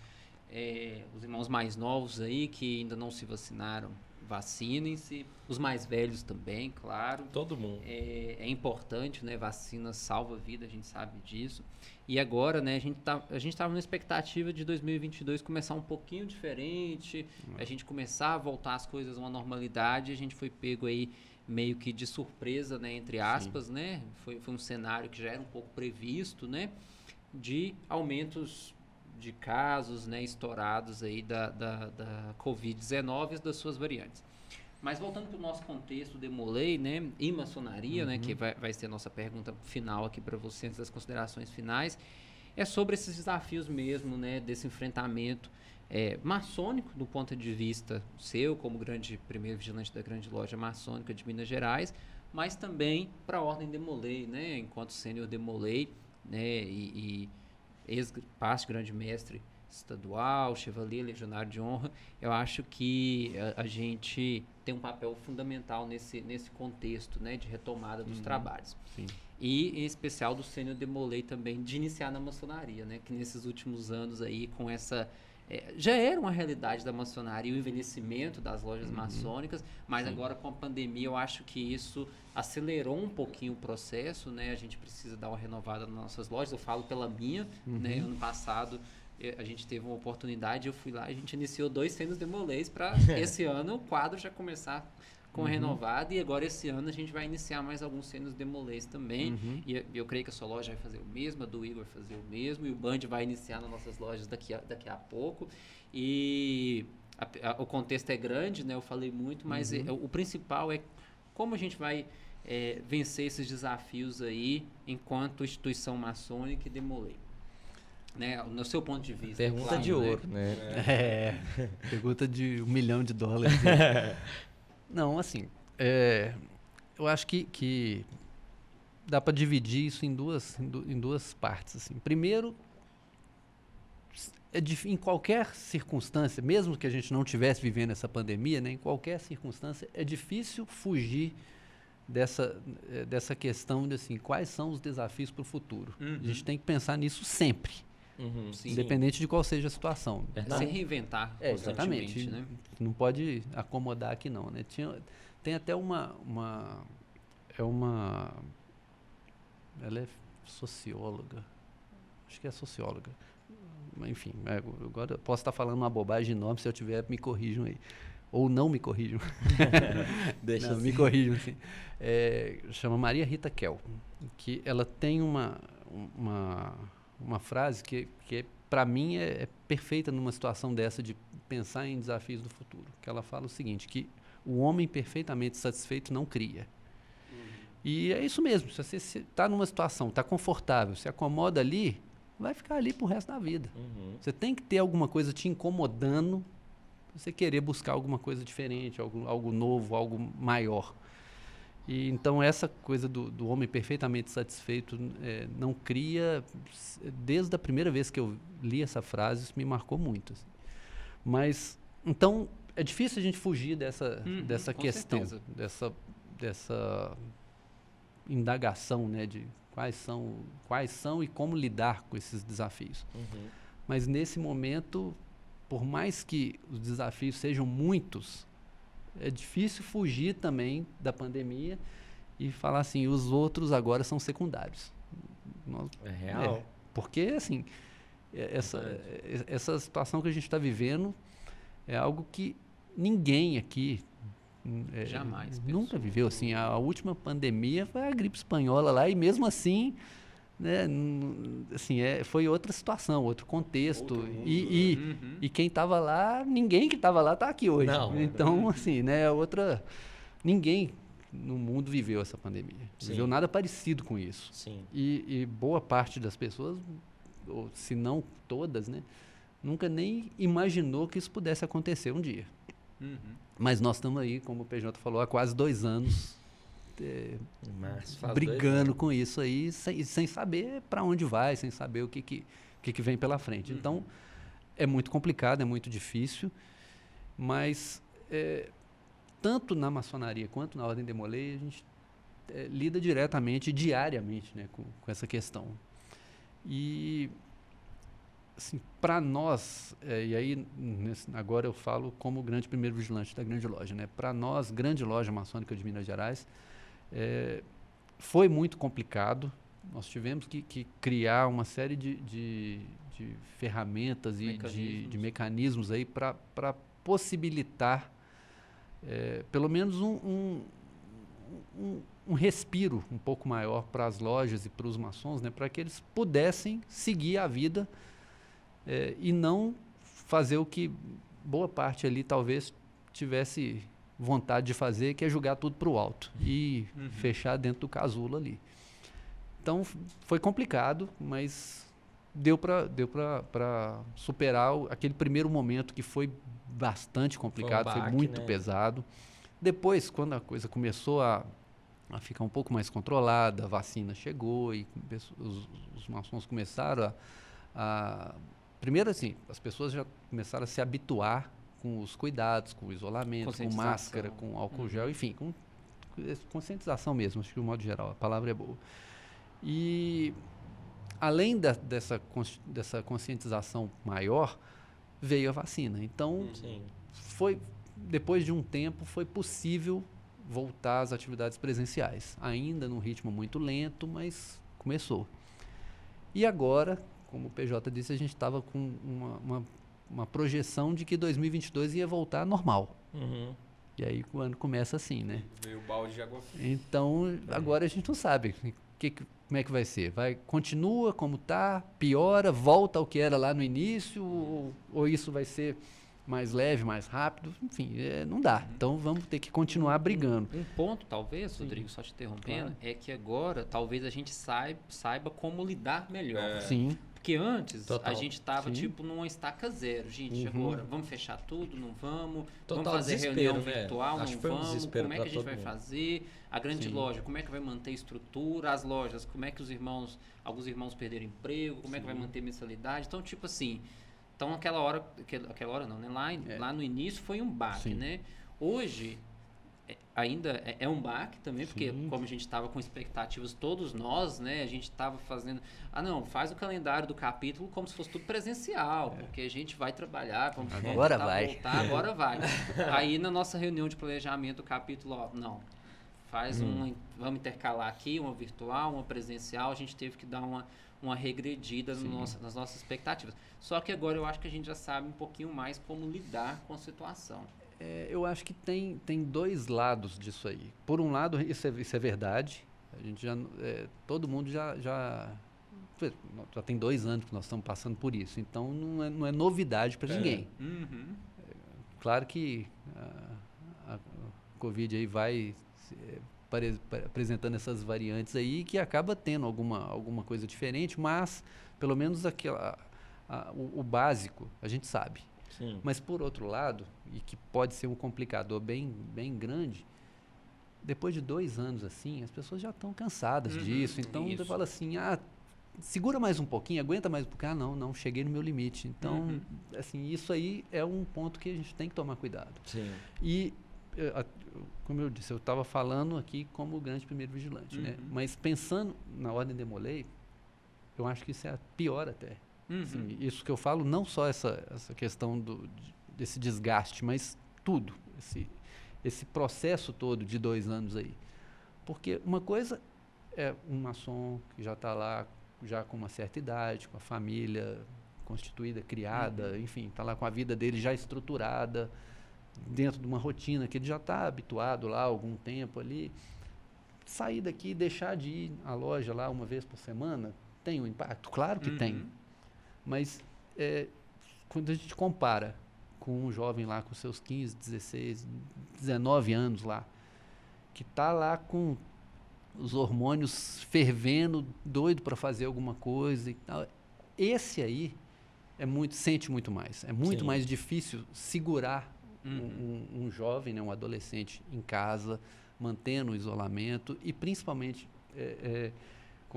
É, os irmãos mais novos aí que ainda não se vacinaram, vacinem-se. Os mais velhos também, claro. Todo mundo. É, é, importante, né? Vacina salva vida, a gente sabe disso. E agora, né, a gente tá, a gente estava na expectativa de 2022 começar um pouquinho diferente, a gente começar a voltar as coisas a uma normalidade, a gente foi pego aí meio que de surpresa, né, entre aspas, Sim. né? Foi, foi um cenário que já era um pouco previsto, né? De aumentos de casos né, estourados aí da, da, da Covid-19 e das suas variantes. Mas voltando para o nosso contexto Demolei, né, e maçonaria, uhum. né, que uhum. vai, vai ser a nossa pergunta final aqui para você, antes das considerações finais, é sobre esses desafios mesmo, né, desse enfrentamento é, maçônico, do ponto de vista seu, como grande primeiro vigilante da grande loja maçônica de Minas Gerais, mas também para a Ordem Demolei, né, enquanto sênior Demolei, né, e, e ex-pasto grande mestre estadual, Chevalier, Legionário de Honra, eu acho que a, a, gente tem um papel fundamental nesse, nesse contexto né, de retomada dos uhum. trabalhos. Sim. E, em especial, do Sênior Demolei também, de iniciar na maçonaria, né, que nesses últimos anos aí, com essa... É, já era uma realidade da maçonaria, o envelhecimento das lojas uhum. maçônicas, mas Sim. agora com a pandemia eu acho que isso acelerou um pouquinho o processo, né? A gente precisa dar uma renovada nas nossas lojas. Eu falo pela minha, né, uhum. né? Ano passado a gente teve uma oportunidade, eu fui lá, a gente iniciou dois cenos demolês para esse ano o quadro já começar com uhum. renovado e agora esse ano a gente vai iniciar mais alguns cenos demolês também uhum. e eu creio que a sua loja vai fazer o mesmo, a do Igor vai fazer o mesmo e o Band vai iniciar nas nossas lojas daqui a, daqui a pouco e a, a, o contexto é grande, né? Eu falei muito, mas uhum. é, o principal é como a gente vai é, vencer esses desafios aí enquanto instituição maçônica e demolei né? No seu ponto de vista. Pergunta claro, de né? ouro, né? É, pergunta de um milhão de dólares. Não, assim, é, eu acho que, que dá para dividir isso em duas, em duas partes. Assim. Primeiro, é de, em qualquer circunstância, mesmo que a gente não estivesse vivendo essa pandemia, né, em qualquer circunstância, é difícil fugir dessa, dessa questão de assim, quais são os desafios para o futuro. Uhum. A gente tem que pensar nisso sempre. Uhum, independente de qual seja a situação. Se reinventar é, exatamente. Né? Não pode acomodar aqui não, né? Tinha, tem até uma, uma é uma ela é socióloga. Acho que é socióloga. Enfim, é, agora eu posso estar falando uma bobagem enorme, se eu tiver, me corrijam aí. ou não me corrijam. Deixa não, assim. me corrijam, assim. É, chama Maria Rita Kel, que ela tem uma, uma, uma frase que, que para mim é, é, perfeita numa situação dessa de pensar em desafios do futuro. Que ela fala o seguinte, que o homem perfeitamente satisfeito não cria. Uhum. E é isso mesmo, se você está numa situação, está confortável, se acomoda ali, vai ficar ali pro resto da vida. Uhum. Você tem que ter alguma coisa te incomodando você querer buscar alguma coisa diferente, algo, algo novo, algo maior. E então essa coisa do, do homem perfeitamente satisfeito é, não cria desde a primeira vez que eu li essa frase isso me marcou muito. Assim. Mas então é difícil a gente fugir dessa uhum, dessa questão, certeza. dessa dessa indagação, né, de quais são quais são e como lidar com esses desafios. Uhum. Mas nesse momento por mais que os desafios sejam muitos, é difícil fugir também da pandemia e falar assim, os outros agora são secundários. é real. É, porque, assim, é, essa, essa situação que a gente está vivendo é algo que ninguém aqui é, jamais nunca viveu assim a, última pandemia foi a gripe espanhola lá e mesmo assim né, assim, é, foi outra situação, outro contexto. Outro mundo, e, e, né? uhum. e, quem estava lá, ninguém que estava lá está aqui hoje. Não, então, assim, né, outra. Ninguém no mundo viveu essa pandemia. Sim. Viveu nada parecido com isso. E, e, boa parte das pessoas, ou se não todas, né, nunca nem imaginou que isso pudesse acontecer um dia. Uhum. Mas nós estamos aí, como o PJ falou, há quase dois anos é, brigando com isso aí, sem, sem saber para onde vai, sem saber o que, que, que, que vem pela frente. Uhum. Então, é muito complicado, é muito difícil, mas é, tanto na maçonaria quanto na Ordem de Molay, a gente é, lida diretamente, diariamente, né, com, com essa questão. E assim, para nós, é, e aí nesse, agora eu falo como grande primeiro vigilante da grande loja, né? Para nós, grande loja maçônica de Minas Gerais, é, foi muito complicado. Nós tivemos que, que criar uma série de, de, de ferramentas e de, de, mecanismos aí para possibilitar é, pelo menos um, um, um, um, respiro um pouco maior para as lojas e para os maçons, né, para que eles pudessem seguir a vida é, e não fazer o que boa parte ali talvez tivesse vontade de fazer, que é jogar tudo para o alto e uhum. fechar dentro do casulo ali. Então foi complicado, mas deu para deu para superar o, aquele primeiro momento que foi bastante complicado, foi, um baque, foi muito né? pesado. Depois, quando a coisa começou a, a ficar um pouco mais controlada, a vacina chegou e os, os maçons começaram a, a primeiro assim, as pessoas já começaram a se habituar com os cuidados, com o isolamento, com máscara, com álcool uhum. gel, enfim, com conscientização mesmo, acho que um modo geral, a palavra é boa. E além da, dessa, dessa conscientização maior, veio a vacina. Então, uhum. Sim. foi depois de um tempo foi possível voltar às atividades presenciais, ainda num ritmo muito lento, mas começou. E agora, como o PJ disse, a gente estava com uma, uma uma projeção de que 2022 ia voltar normal. Uhum. E aí o ano começa assim, né? Veio o balde de água fria. Então, agora a gente não sabe que, como é que vai ser. Vai continua como tá, piora, volta ao que era lá no início, ou, ou isso vai ser mais leve, mais rápido, enfim, é, não dá. Uhum. Então vamos ter que continuar brigando. Um, um ponto, talvez, Sim. Rodrigo, só te interrompendo, claro. é que agora talvez a gente saiba, saiba como lidar melhor. É. Sim. Porque antes Total. a gente tava Sim. tipo numa estaca zero. Gente, uhum. agora vamos fechar tudo, não vamos? Total vamos fazer reunião né? virtual, Acho não vamos? Um como é que a gente vai mundo. fazer? A grande Sim. loja, como é que vai manter estrutura? As lojas, como é que os irmãos, alguns irmãos perderam emprego, como Sim. é que vai manter mensalidade? Então, tipo assim, então aquela hora, aquela hora não, né? Lá, é. lá no início foi um baque, né? Hoje ainda é, é, um baque também, Sim. porque como a gente estava com expectativas, todos nós, né, a gente estava fazendo, ah não, faz o calendário do capítulo como se fosse tudo presencial, é. porque a gente vai trabalhar, vamos agora vai. voltar, agora vai. Aí na nossa reunião de planejamento do capítulo, ó, não, faz hum. um, vamos intercalar aqui, uma virtual, uma presencial, a gente teve que dar uma, uma regredida no nosso, nas nossas expectativas. Só que agora eu acho que a gente já sabe um pouquinho mais como lidar com a situação. É, eu acho que tem, tem dois lados disso aí. Por um lado, isso é, isso é verdade. A gente já, é, todo mundo já, já, já tem dois anos que nós estamos passando por isso. Então, não é, não é novidade para é. ninguém. Uhum. claro que a, a, Covid aí vai apresentando essas variantes aí que acaba tendo alguma, alguma coisa diferente, mas pelo menos aquela, a, o, o, básico a gente sabe. Sim. Mas por outro lado, e que pode ser um complicador bem, bem grande, depois de dois anos assim, as pessoas já estão cansadas uhum, disso. Então isso. você fala assim, ah, segura mais um pouquinho, aguenta mais um pouquinho. Ah, não, não, cheguei no meu limite. Então, uhum. assim, isso aí é um ponto que a gente tem que tomar cuidado. Sim. E como eu disse, eu estava falando aqui como grande primeiro vigilante, né? uhum. né? Mas pensando na ordem de Molay, eu acho que isso é pior até. Uhum. Assim, isso que eu falo, não só essa, essa questão do, desse desgaste, mas tudo, esse, esse processo todo de dois anos aí. Porque uma coisa é um maçom que já está lá, já com uma certa idade, com a família constituída, criada, uhum. enfim, está lá com a vida dele já estruturada, dentro de uma rotina que ele já está habituado lá há algum tempo ali, sair daqui e deixar de ir à loja lá uma vez por semana, tem um impacto? Claro que uhum. tem. Mas é, quando a gente compara com um jovem lá com seus 15, 16, 19 anos lá, que está lá com os hormônios fervendo, doido para fazer alguma coisa e tal, esse aí é muito sente muito mais. É muito Sim. mais difícil segurar uhum. um, um, jovem, né, um adolescente em casa, mantendo o isolamento e principalmente, é, é,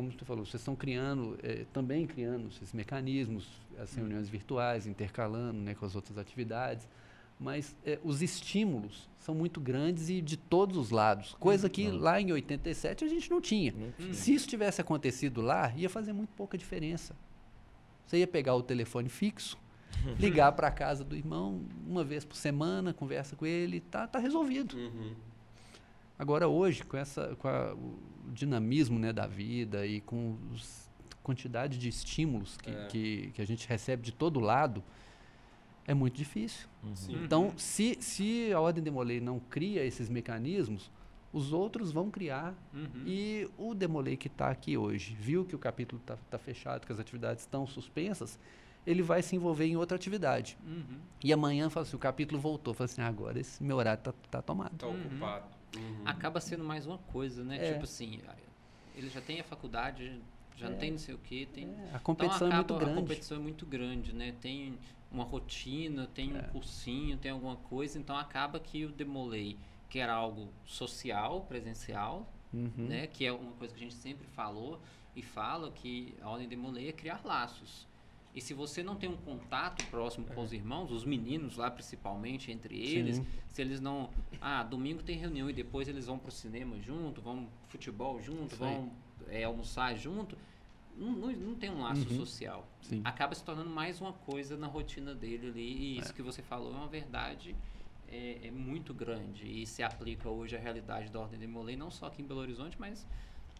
como você falou, vocês estão criando, é, também criando esses mecanismos, as uhum. reuniões virtuais, intercalando né, com as outras atividades, mas é, os estímulos são muito grandes e de todos os lados, coisa que uhum. lá em 87 a gente não tinha. Uhum. Se isso tivesse acontecido lá, ia fazer muito pouca diferença. Você ia pegar o telefone fixo, ligar para a casa do irmão uma vez por semana, conversa com ele, tá, tá resolvido. Uhum. Agora hoje, com essa, com a, o dinamismo né, da vida e com a quantidade de estímulos que, é. que, que, a gente recebe de todo lado, é muito difícil. Uhum. Então, se, se a ordem de Molay não cria esses mecanismos, os outros vão criar. Uhum. E o Demolei que está aqui hoje, viu que o capítulo está tá fechado, que as atividades estão suspensas, ele vai se envolver em outra atividade. Uhum. E amanhã, fala assim, o capítulo voltou. Fala assim, ah, agora esse meu horário tá, tá tomado. Tá uhum. ocupado. Uhum. Acaba sendo mais uma coisa, né? É. Tipo assim, ele já tem a faculdade, já é. não tem não sei o quê. Tem... É. A competição então, acaba, é muito grande. A competição é muito grande, né? Tem uma rotina, tem um é. cursinho, tem alguma coisa. Então acaba que o Demolei, que era algo social, presencial, uhum. né? Que é uma coisa que a gente sempre falou e fala que a Ordem Demolei é criar laços. E se você não tem um contato próximo com os irmãos, os meninos lá principalmente, entre eles, Sim. se eles não. Ah, domingo tem reunião e depois eles vão pro cinema junto, vão futebol junto, vão é, almoçar junto. Não, não, não, tem um laço uhum. social. Sim. Acaba se tornando mais uma coisa na rotina dele ali. E isso é. que você falou é uma verdade é, é, muito grande. E se aplica hoje à realidade da Ordem de Molay, não só aqui em Belo Horizonte, mas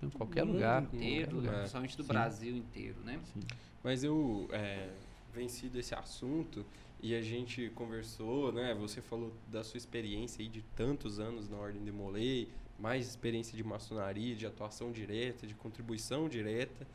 em qualquer lugar. inteiro, qualquer lugar. principalmente do Sim. Brasil inteiro, né? Sim. Mas eu é, venci desse assunto e a gente conversou, né? Você falou da sua experiência aí de tantos anos na Ordem de Molay, mais experiência de maçonaria, de atuação direta, de contribuição direta.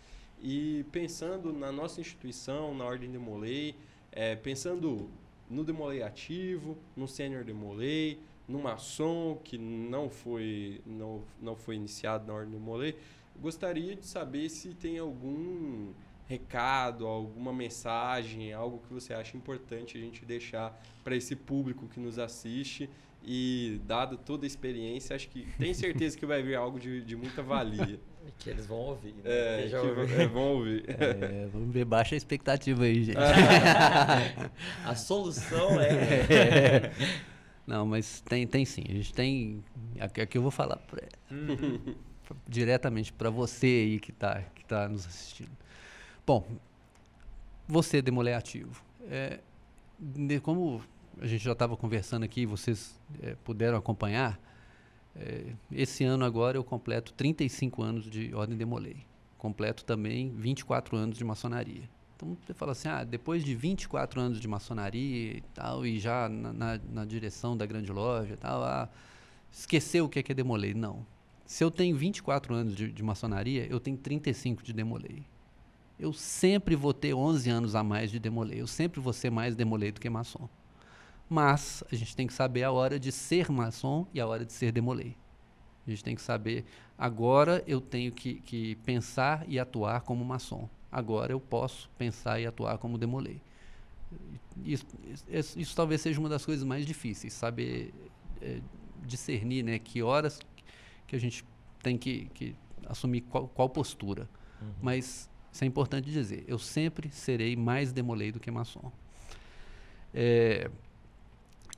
E pensando na nossa instituição, na Ordem de Molay, é, pensando no Demolei ativo, no Sênior Demolei, no maçom que não foi, não, não foi iniciado na Ordem de Molay, gostaria de saber se tem algum recado, alguma mensagem, algo que você acha importante a gente deixar para esse público que nos assiste e dado toda a experiência, acho que tem certeza que vai vir algo de, de muita valia. que eles vão ouvir, né? É, ouvir. É, vão ouvir. É, vamos ver baixa expectativa aí, gente. a solução é... Não, mas tem, tem sim. A gente tem. Aqui, aqui eu vou falar pra, uhum. diretamente para você aí que está que tá nos assistindo. Bom, você demolé ativo. É, como a gente já estava conversando aqui, vocês é, puderam acompanhar, é, esse ano agora eu completo 35 anos de Ordem Demolei. Completo também 24 anos de maçonaria. Então você fala assim, ah, depois de 24 anos de maçonaria e tal, e já na, na, na direção da grande loja e tal, ah, esqueceu o que é, que é demolei. Não. Se eu tenho 24 anos de, de maçonaria, eu tenho 35 de demolei. Eu sempre vou ter 11 anos a mais de demolei. Eu sempre vou ser mais demolei do que maçom. Mas a gente tem que saber a hora de ser maçom e a hora de ser demolei. A gente tem que saber, agora eu tenho que, que pensar e atuar como maçom. Agora eu posso pensar e atuar como demolei. Isso, isso, isso, talvez seja uma das coisas mais difíceis, saber é, discernir né, que horas que a gente tem que, que assumir qual, qual postura. Uhum. Mas isso é importante dizer. Eu sempre serei mais demolei do que maçom. É,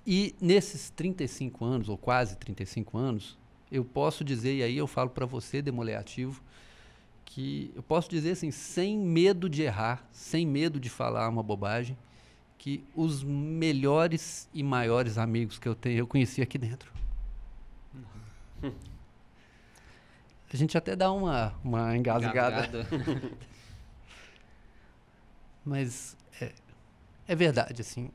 e nesses 35 anos, ou quase 35 anos, eu posso dizer, e aí eu falo para você, demolei ativo, que eu posso dizer assim, sem medo de errar, sem medo de falar uma bobagem, que os melhores e maiores amigos que eu tenho, eu conheci aqui dentro. A gente até dá uma, uma engasgada. Mas é, é verdade, assim.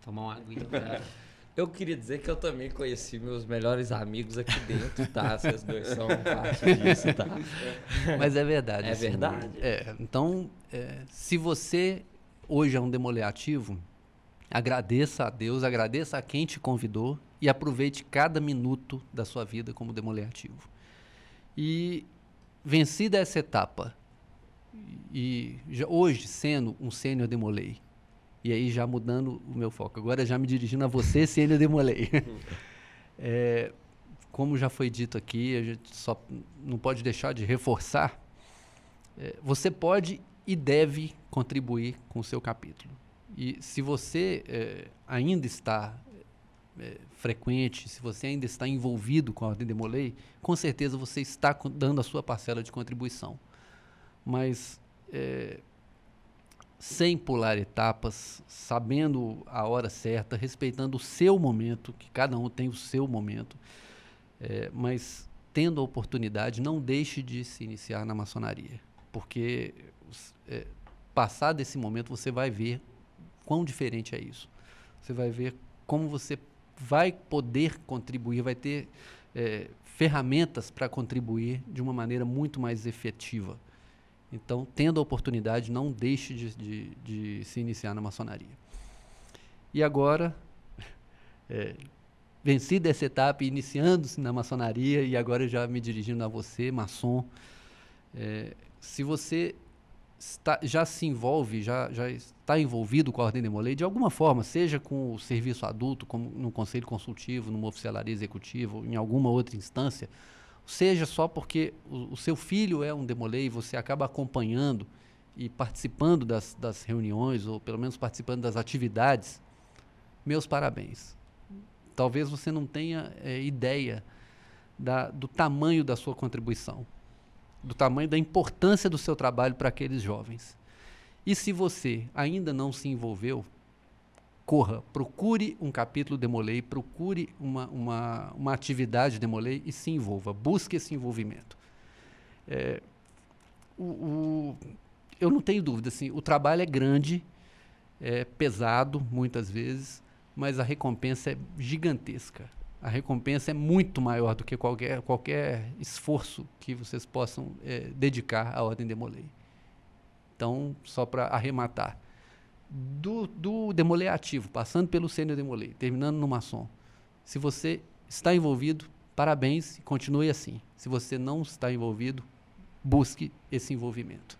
Tomar uma aguinha pra... Eu queria dizer que eu também conheci meus melhores amigos aqui dentro, tá? Vocês dois são parte disso, tá? Mas é verdade. É assim, verdade. É, então, é, se você hoje é um demoleativo, agradeça a Deus, agradeça a quem te convidou e aproveite cada minuto da sua vida como demoleativo. E vencida essa etapa, e já, hoje sendo um sênior demolei, e aí já mudando o meu foco. Agora já me dirigindo a você, se ele demolei. é, como já foi dito aqui, a gente só não pode deixar de reforçar. É, você pode e deve contribuir com o seu capítulo. E se você é, ainda está é, frequente, se você ainda está envolvido com a Ordem Demolei, com certeza você está dando a sua parcela de contribuição. Mas é, sem pular etapas, sabendo a hora certa, respeitando o seu momento, que cada um tem o seu momento, é, mas tendo a oportunidade, não deixe de se iniciar na maçonaria, porque é, passar desse momento você vai ver quão diferente é isso. Você vai ver como você vai poder contribuir, vai ter é, ferramentas para contribuir de uma maneira muito mais efetiva. Então, tendo a oportunidade, não deixe de, de, de se iniciar na maçonaria. E agora, é, vencida essa etapa, iniciando-se na maçonaria, e agora já me dirigindo a você, maçom, é, se você está, já se envolve, já, já está envolvido com a Ordem de Molay, de alguma forma, seja com o serviço adulto, como no conselho consultivo, numa oficialaria executiva, em alguma outra instância, seja só porque o, o seu filho é um demolei e você acaba acompanhando e participando das, das reuniões, ou pelo menos participando das atividades, meus parabéns. Talvez você não tenha é, ideia da, do tamanho da sua contribuição, do tamanho da importância do seu trabalho para aqueles jovens. E se você ainda não se envolveu, corra, procure um capítulo Demolei, procure uma, uma, uma atividade Demolei e se envolva, busque esse envolvimento. É, o, o, eu não tenho dúvida, assim, o trabalho é grande, é pesado muitas vezes, mas a recompensa é gigantesca. A recompensa é muito maior do que qualquer, qualquer esforço que vocês possam é, dedicar à Ordem Demolei. Então, só para arrematar, do, do demolê ativo, passando pelo sênior demolê, terminando no maçom. Se você está envolvido, parabéns e continue assim. Se você não está envolvido, busque esse envolvimento.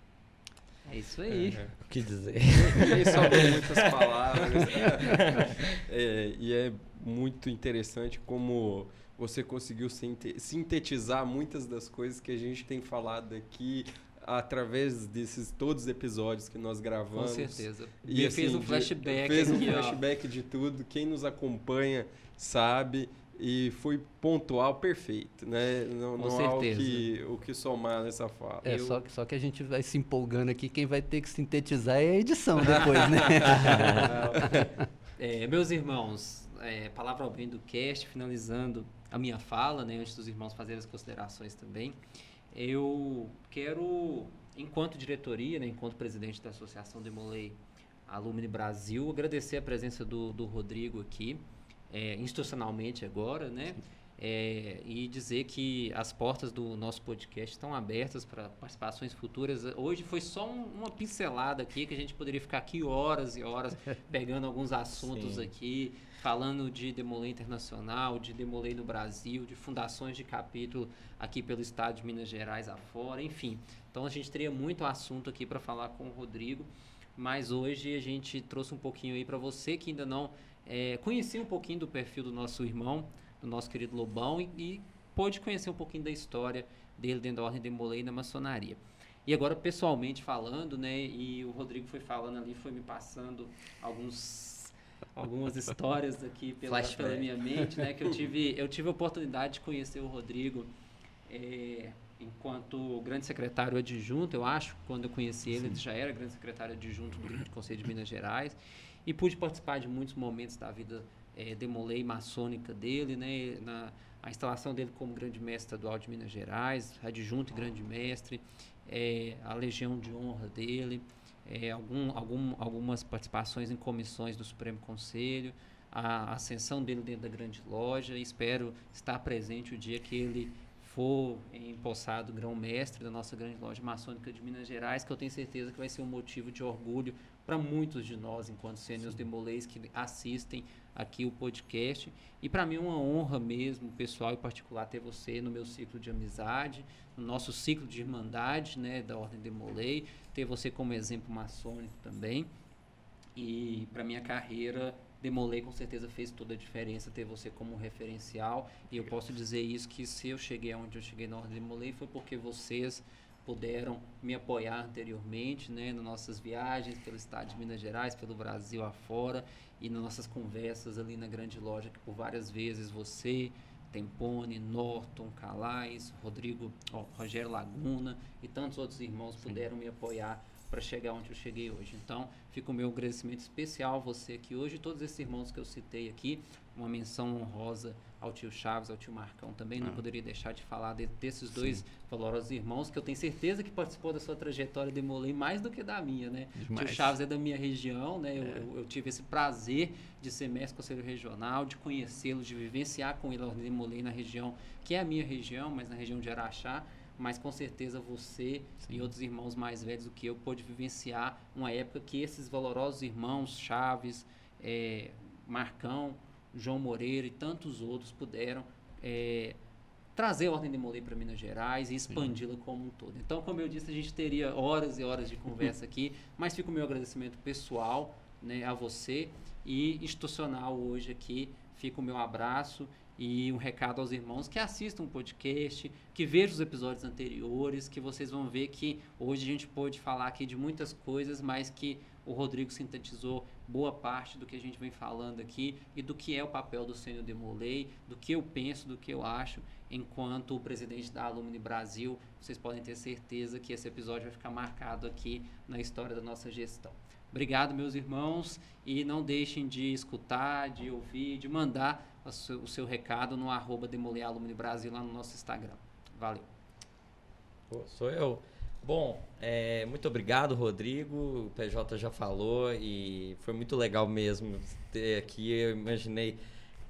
É isso aí. É, o que dizer? E muitas palavras. é, e é muito interessante como você conseguiu sintetizar muitas das coisas que a gente tem falado aqui através desses todos os episódios que nós gravamos. Com certeza. E, assim, fez um flashback. Fez um flashback de tudo. Quem nos acompanha sabe e foi pontual perfeito, né? Não, Com não certeza. há o que, o que somar nessa fala. É, Eu... só, que, só que a gente vai se empolgando aqui, quem vai ter que sintetizar é a edição depois, né? é, meus irmãos, é, palavra ao bem do cast, finalizando a minha fala, né, antes dos irmãos fazerem as considerações também. Eu quero, enquanto diretoria, né, enquanto presidente da Associação Demolei Alumni Brasil, agradecer a presença do, do Rodrigo aqui, é, institucionalmente agora, né? É, e dizer que as portas do nosso podcast estão abertas para participações futuras. Hoje foi só um, uma pincelada aqui que a gente poderia ficar aqui horas e horas pegando alguns assuntos Sim. aqui, falando de Demolei Internacional, de Demolei no Brasil, de fundações de capítulo aqui pelo estado de Minas Gerais afora, enfim. Então a gente teria muito assunto aqui para falar com o Rodrigo, mas hoje a gente trouxe um pouquinho aí para você que ainda não é, conhecia um pouquinho do perfil do nosso irmão do nosso querido Lobão e, e pôde conhecer um pouquinho da história dele dentro da Ordem de Molay na maçonaria. E agora, pessoalmente falando, né, e o Rodrigo foi falando ali, foi me passando alguns, algumas histórias aqui pela, pela minha mente, né, que eu tive, eu tive a oportunidade de conhecer o Rodrigo é, enquanto grande secretário adjunto, eu acho, quando eu conheci ele, Sim. ele já era grande secretário adjunto do Conselho de Minas Gerais, e pude participar de muitos momentos da vida é, demolei maçônica dele, né, na, a instalação dele como grande mestre estadual de Minas Gerais, adjunto e grande mestre, é, a legião de honra dele, é, algum, algum, algumas participações em comissões do Supremo Conselho, a ascensão dele dentro da grande loja. Espero estar presente o dia que ele for empossado grão-mestre da nossa grande loja maçônica de Minas Gerais, que eu tenho certeza que vai ser um motivo de orgulho para muitos de nós, enquanto sênios demolês que assistem aqui o podcast. E para mim é uma honra mesmo, pessoal e particular, ter você no meu ciclo de amizade, no nosso ciclo de irmandade né, da Ordem de Molay, ter você como exemplo maçônico também. E para minha carreira, Demolei com certeza fez toda a diferença ter você como referencial. E eu posso dizer isso que se eu cheguei aonde eu cheguei na Ordem Demolei foi porque vocês puderam me apoiar anteriormente, né, nas nossas viagens pelo estado de Minas Gerais, pelo Brasil afora e nas nossas conversas ali na grande loja, que por várias vezes você, Tempone, Norton, Calais, Rodrigo, ó, Rogério Laguna e tantos outros irmãos Sim. puderam me apoiar para chegar onde eu cheguei hoje. Então, fica o meu agradecimento especial a você aqui hoje, todos esses irmãos que eu citei aqui, uma menção honrosa ao tio Chaves, ao tio Marcão também. Não ah. poderia deixar de falar de, desses dois Sim. valorosos irmãos, que eu tenho certeza que participou da sua trajetória de Molei mais do que da minha, né? Demais. Tio Chaves é da minha região, né? É. Eu, eu, tive esse prazer de ser mestre conselho regional, de conhecê-lo, de vivenciar com ele a Ordem na região, que é a minha região, mas na região de Araxá mas com certeza você Sim. e outros irmãos mais velhos do que eu pôde vivenciar uma época que esses valorosos irmãos, Chaves, é, Marcão, João Moreira e tantos outros puderam é, trazer a Ordem de Molay para Minas Gerais e expandi-la como um todo. Então, como eu disse, a gente teria horas e horas de conversa aqui, mas fica o meu agradecimento pessoal né, a você e institucional hoje aqui. Fica o meu abraço e um recado aos irmãos que assistam o podcast, que vejam os episódios anteriores, que vocês vão ver que hoje a gente pode falar aqui de muitas coisas, mas que o Rodrigo sintetizou boa parte do que a gente vem falando aqui e do que é o papel do Sênior Demolei, do que eu penso, do que eu acho, enquanto presidente da Alumni Brasil. Vocês podem ter certeza que esse episódio vai ficar marcado aqui na história da nossa gestão. Obrigado, meus irmãos, e não deixem de escutar, de ouvir, de mandar o seu, o seu recado no arroba Brasil lá no nosso Instagram. Valeu. Sou eu. Bom, é, muito obrigado, Rodrigo. O PJ já falou e foi muito legal mesmo ter aqui. Eu imaginei,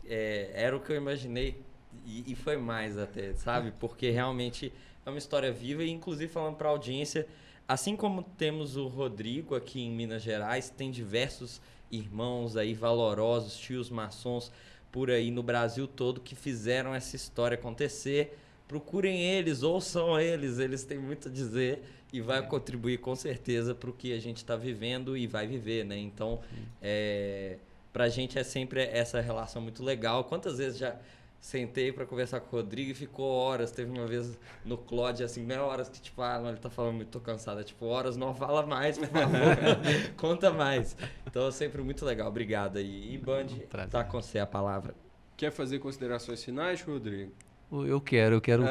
é, era o que eu imaginei e, e, foi mais até, sabe? Porque realmente é uma história viva e, inclusive, falando para a audiência, assim como temos o Rodrigo aqui em Minas Gerais, tem diversos irmãos aí valorosos, tios maçons por aí no Brasil todo que fizeram essa história acontecer procurem eles, ouçam eles, eles têm muito a dizer e vai é. contribuir com certeza para o que a gente está vivendo e vai viver, né? Então, é, para a gente é sempre essa relação muito legal. Quantas vezes já sentei para conversar com o Rodrigo e ficou horas. Teve uma vez no Claude, assim, meia horas que, tipo, ah, não, ele tá falando muito, tô cansado. É, tipo, horas, não fala mais, por favor. Conta mais. Então, é sempre muito legal. Obrigado aí. E Band, tá com você a palavra. Quer fazer considerações finais, Rodrigo? Eu quero, eu quero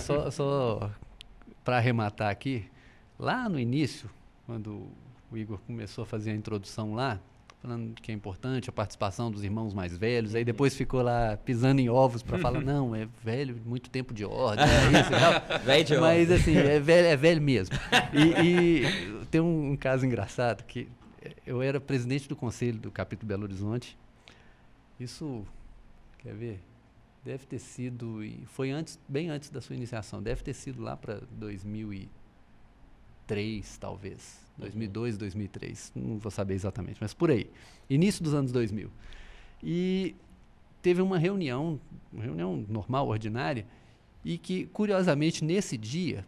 só, só para arrematar aqui, lá no início, quando o Igor começou a fazer a introdução lá, falando que é importante a participação dos irmãos mais velhos. Aí depois ficou lá pisando em ovos para falar, não, é velho, muito tempo de ordem, é isso e tal. velho de Mas assim, é velho, é velho mesmo. E, e tem um, um, caso engraçado que eu era presidente do conselho do capítulo Belo Horizonte. Isso, quer ver? Deve ter sido, e foi antes, bem antes da sua iniciação, deve ter sido lá para 2003, talvez. 2002, 2003, não vou saber exatamente, mas por aí. Início dos anos 2000. E teve uma reunião, uma reunião normal, ordinária, e que, curiosamente, nesse dia,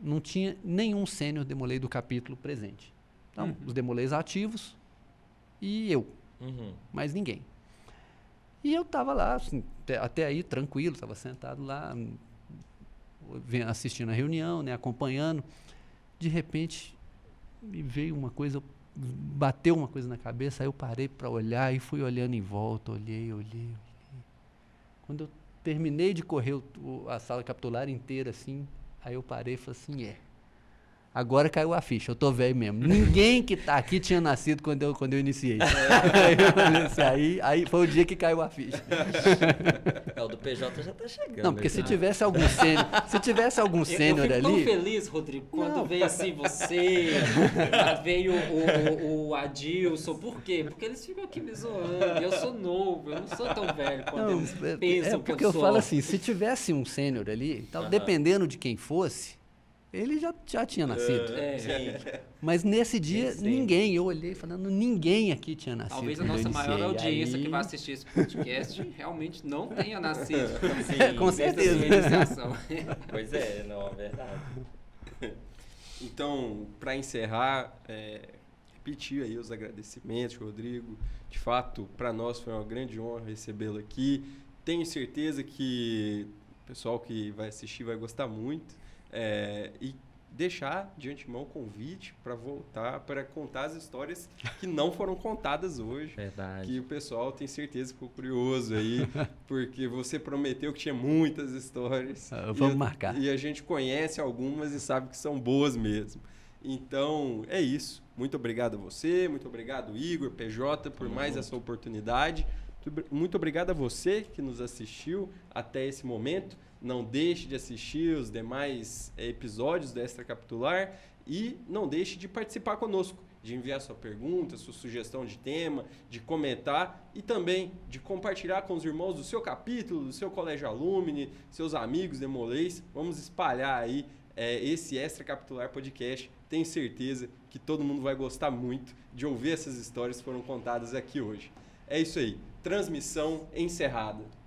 não tinha nenhum sênior demolei do capítulo presente. Então, uhum. os demoleis ativos e eu. Uhum. Mais ninguém. E eu estava lá, assim, até, até, aí, tranquilo, estava sentado lá, assistindo a reunião, né, acompanhando. De repente, me veio uma coisa, bateu uma coisa na cabeça, aí eu parei para olhar e fui olhando em volta, olhei, olhei, olhei. Quando eu terminei de correr o, a sala capitular inteira assim, aí eu parei e falei assim, é. Agora caiu a ficha, eu tô velho mesmo. Ninguém que tá aqui tinha nascido quando eu, quando eu iniciei. aí, assim, aí, aí foi o dia que caiu a ficha. É, o do PJ já tá chegando. Não, porque se tivesse algum sênior, se tivesse algum sênior ali... Eu fico tão feliz, Rodrigo, quando não. veio assim você, veio o, o, o, Adilson. Por quê? Porque eles ficam aqui me zoando. Eu sou novo, eu não sou tão velho quando não, eles é, pensam é porque que eu, eu falo assim, se tivesse um sênior ali, então, uh -huh. dependendo de quem fosse, ele já, já tinha nascido. É, Mas nesse dia, ninguém. Eu olhei falando, ninguém aqui tinha nascido. Talvez a nossa maior audiência Aí... que vai assistir esse podcast realmente não tenha nascido. Sim, Com certeza. pois é, não, é verdade. Então, para encerrar, é, repetir aí os agradecimentos, Rodrigo. De fato, para nós foi uma grande honra recebê-lo aqui. Tenho certeza que o pessoal que vai assistir vai gostar muito. É, e deixar de antemão o convite para voltar para contar as histórias que não foram contadas hoje. Verdade. Que o pessoal tem certeza ficou curioso aí, porque você prometeu que tinha muitas histórias. Ah, vamos e, marcar. E a gente conhece algumas e sabe que são boas mesmo. Então, é isso. Muito obrigado a você, muito obrigado, Igor, PJ, por mais essa oportunidade. Muito obrigado a você que nos assistiu até esse momento. Não deixe de assistir os demais eh, episódios do Extra Capitular e não deixe de participar conosco, de enviar sua pergunta, sua sugestão de tema, de comentar e também de compartilhar com os irmãos do seu capítulo, do seu colégio alumni, seus amigos demolês. Vamos espalhar aí é, esse Extra Capitular Podcast. Tenho certeza que todo mundo vai gostar muito de ouvir essas histórias que foram contadas aqui hoje. É isso aí. Transmissão encerrada.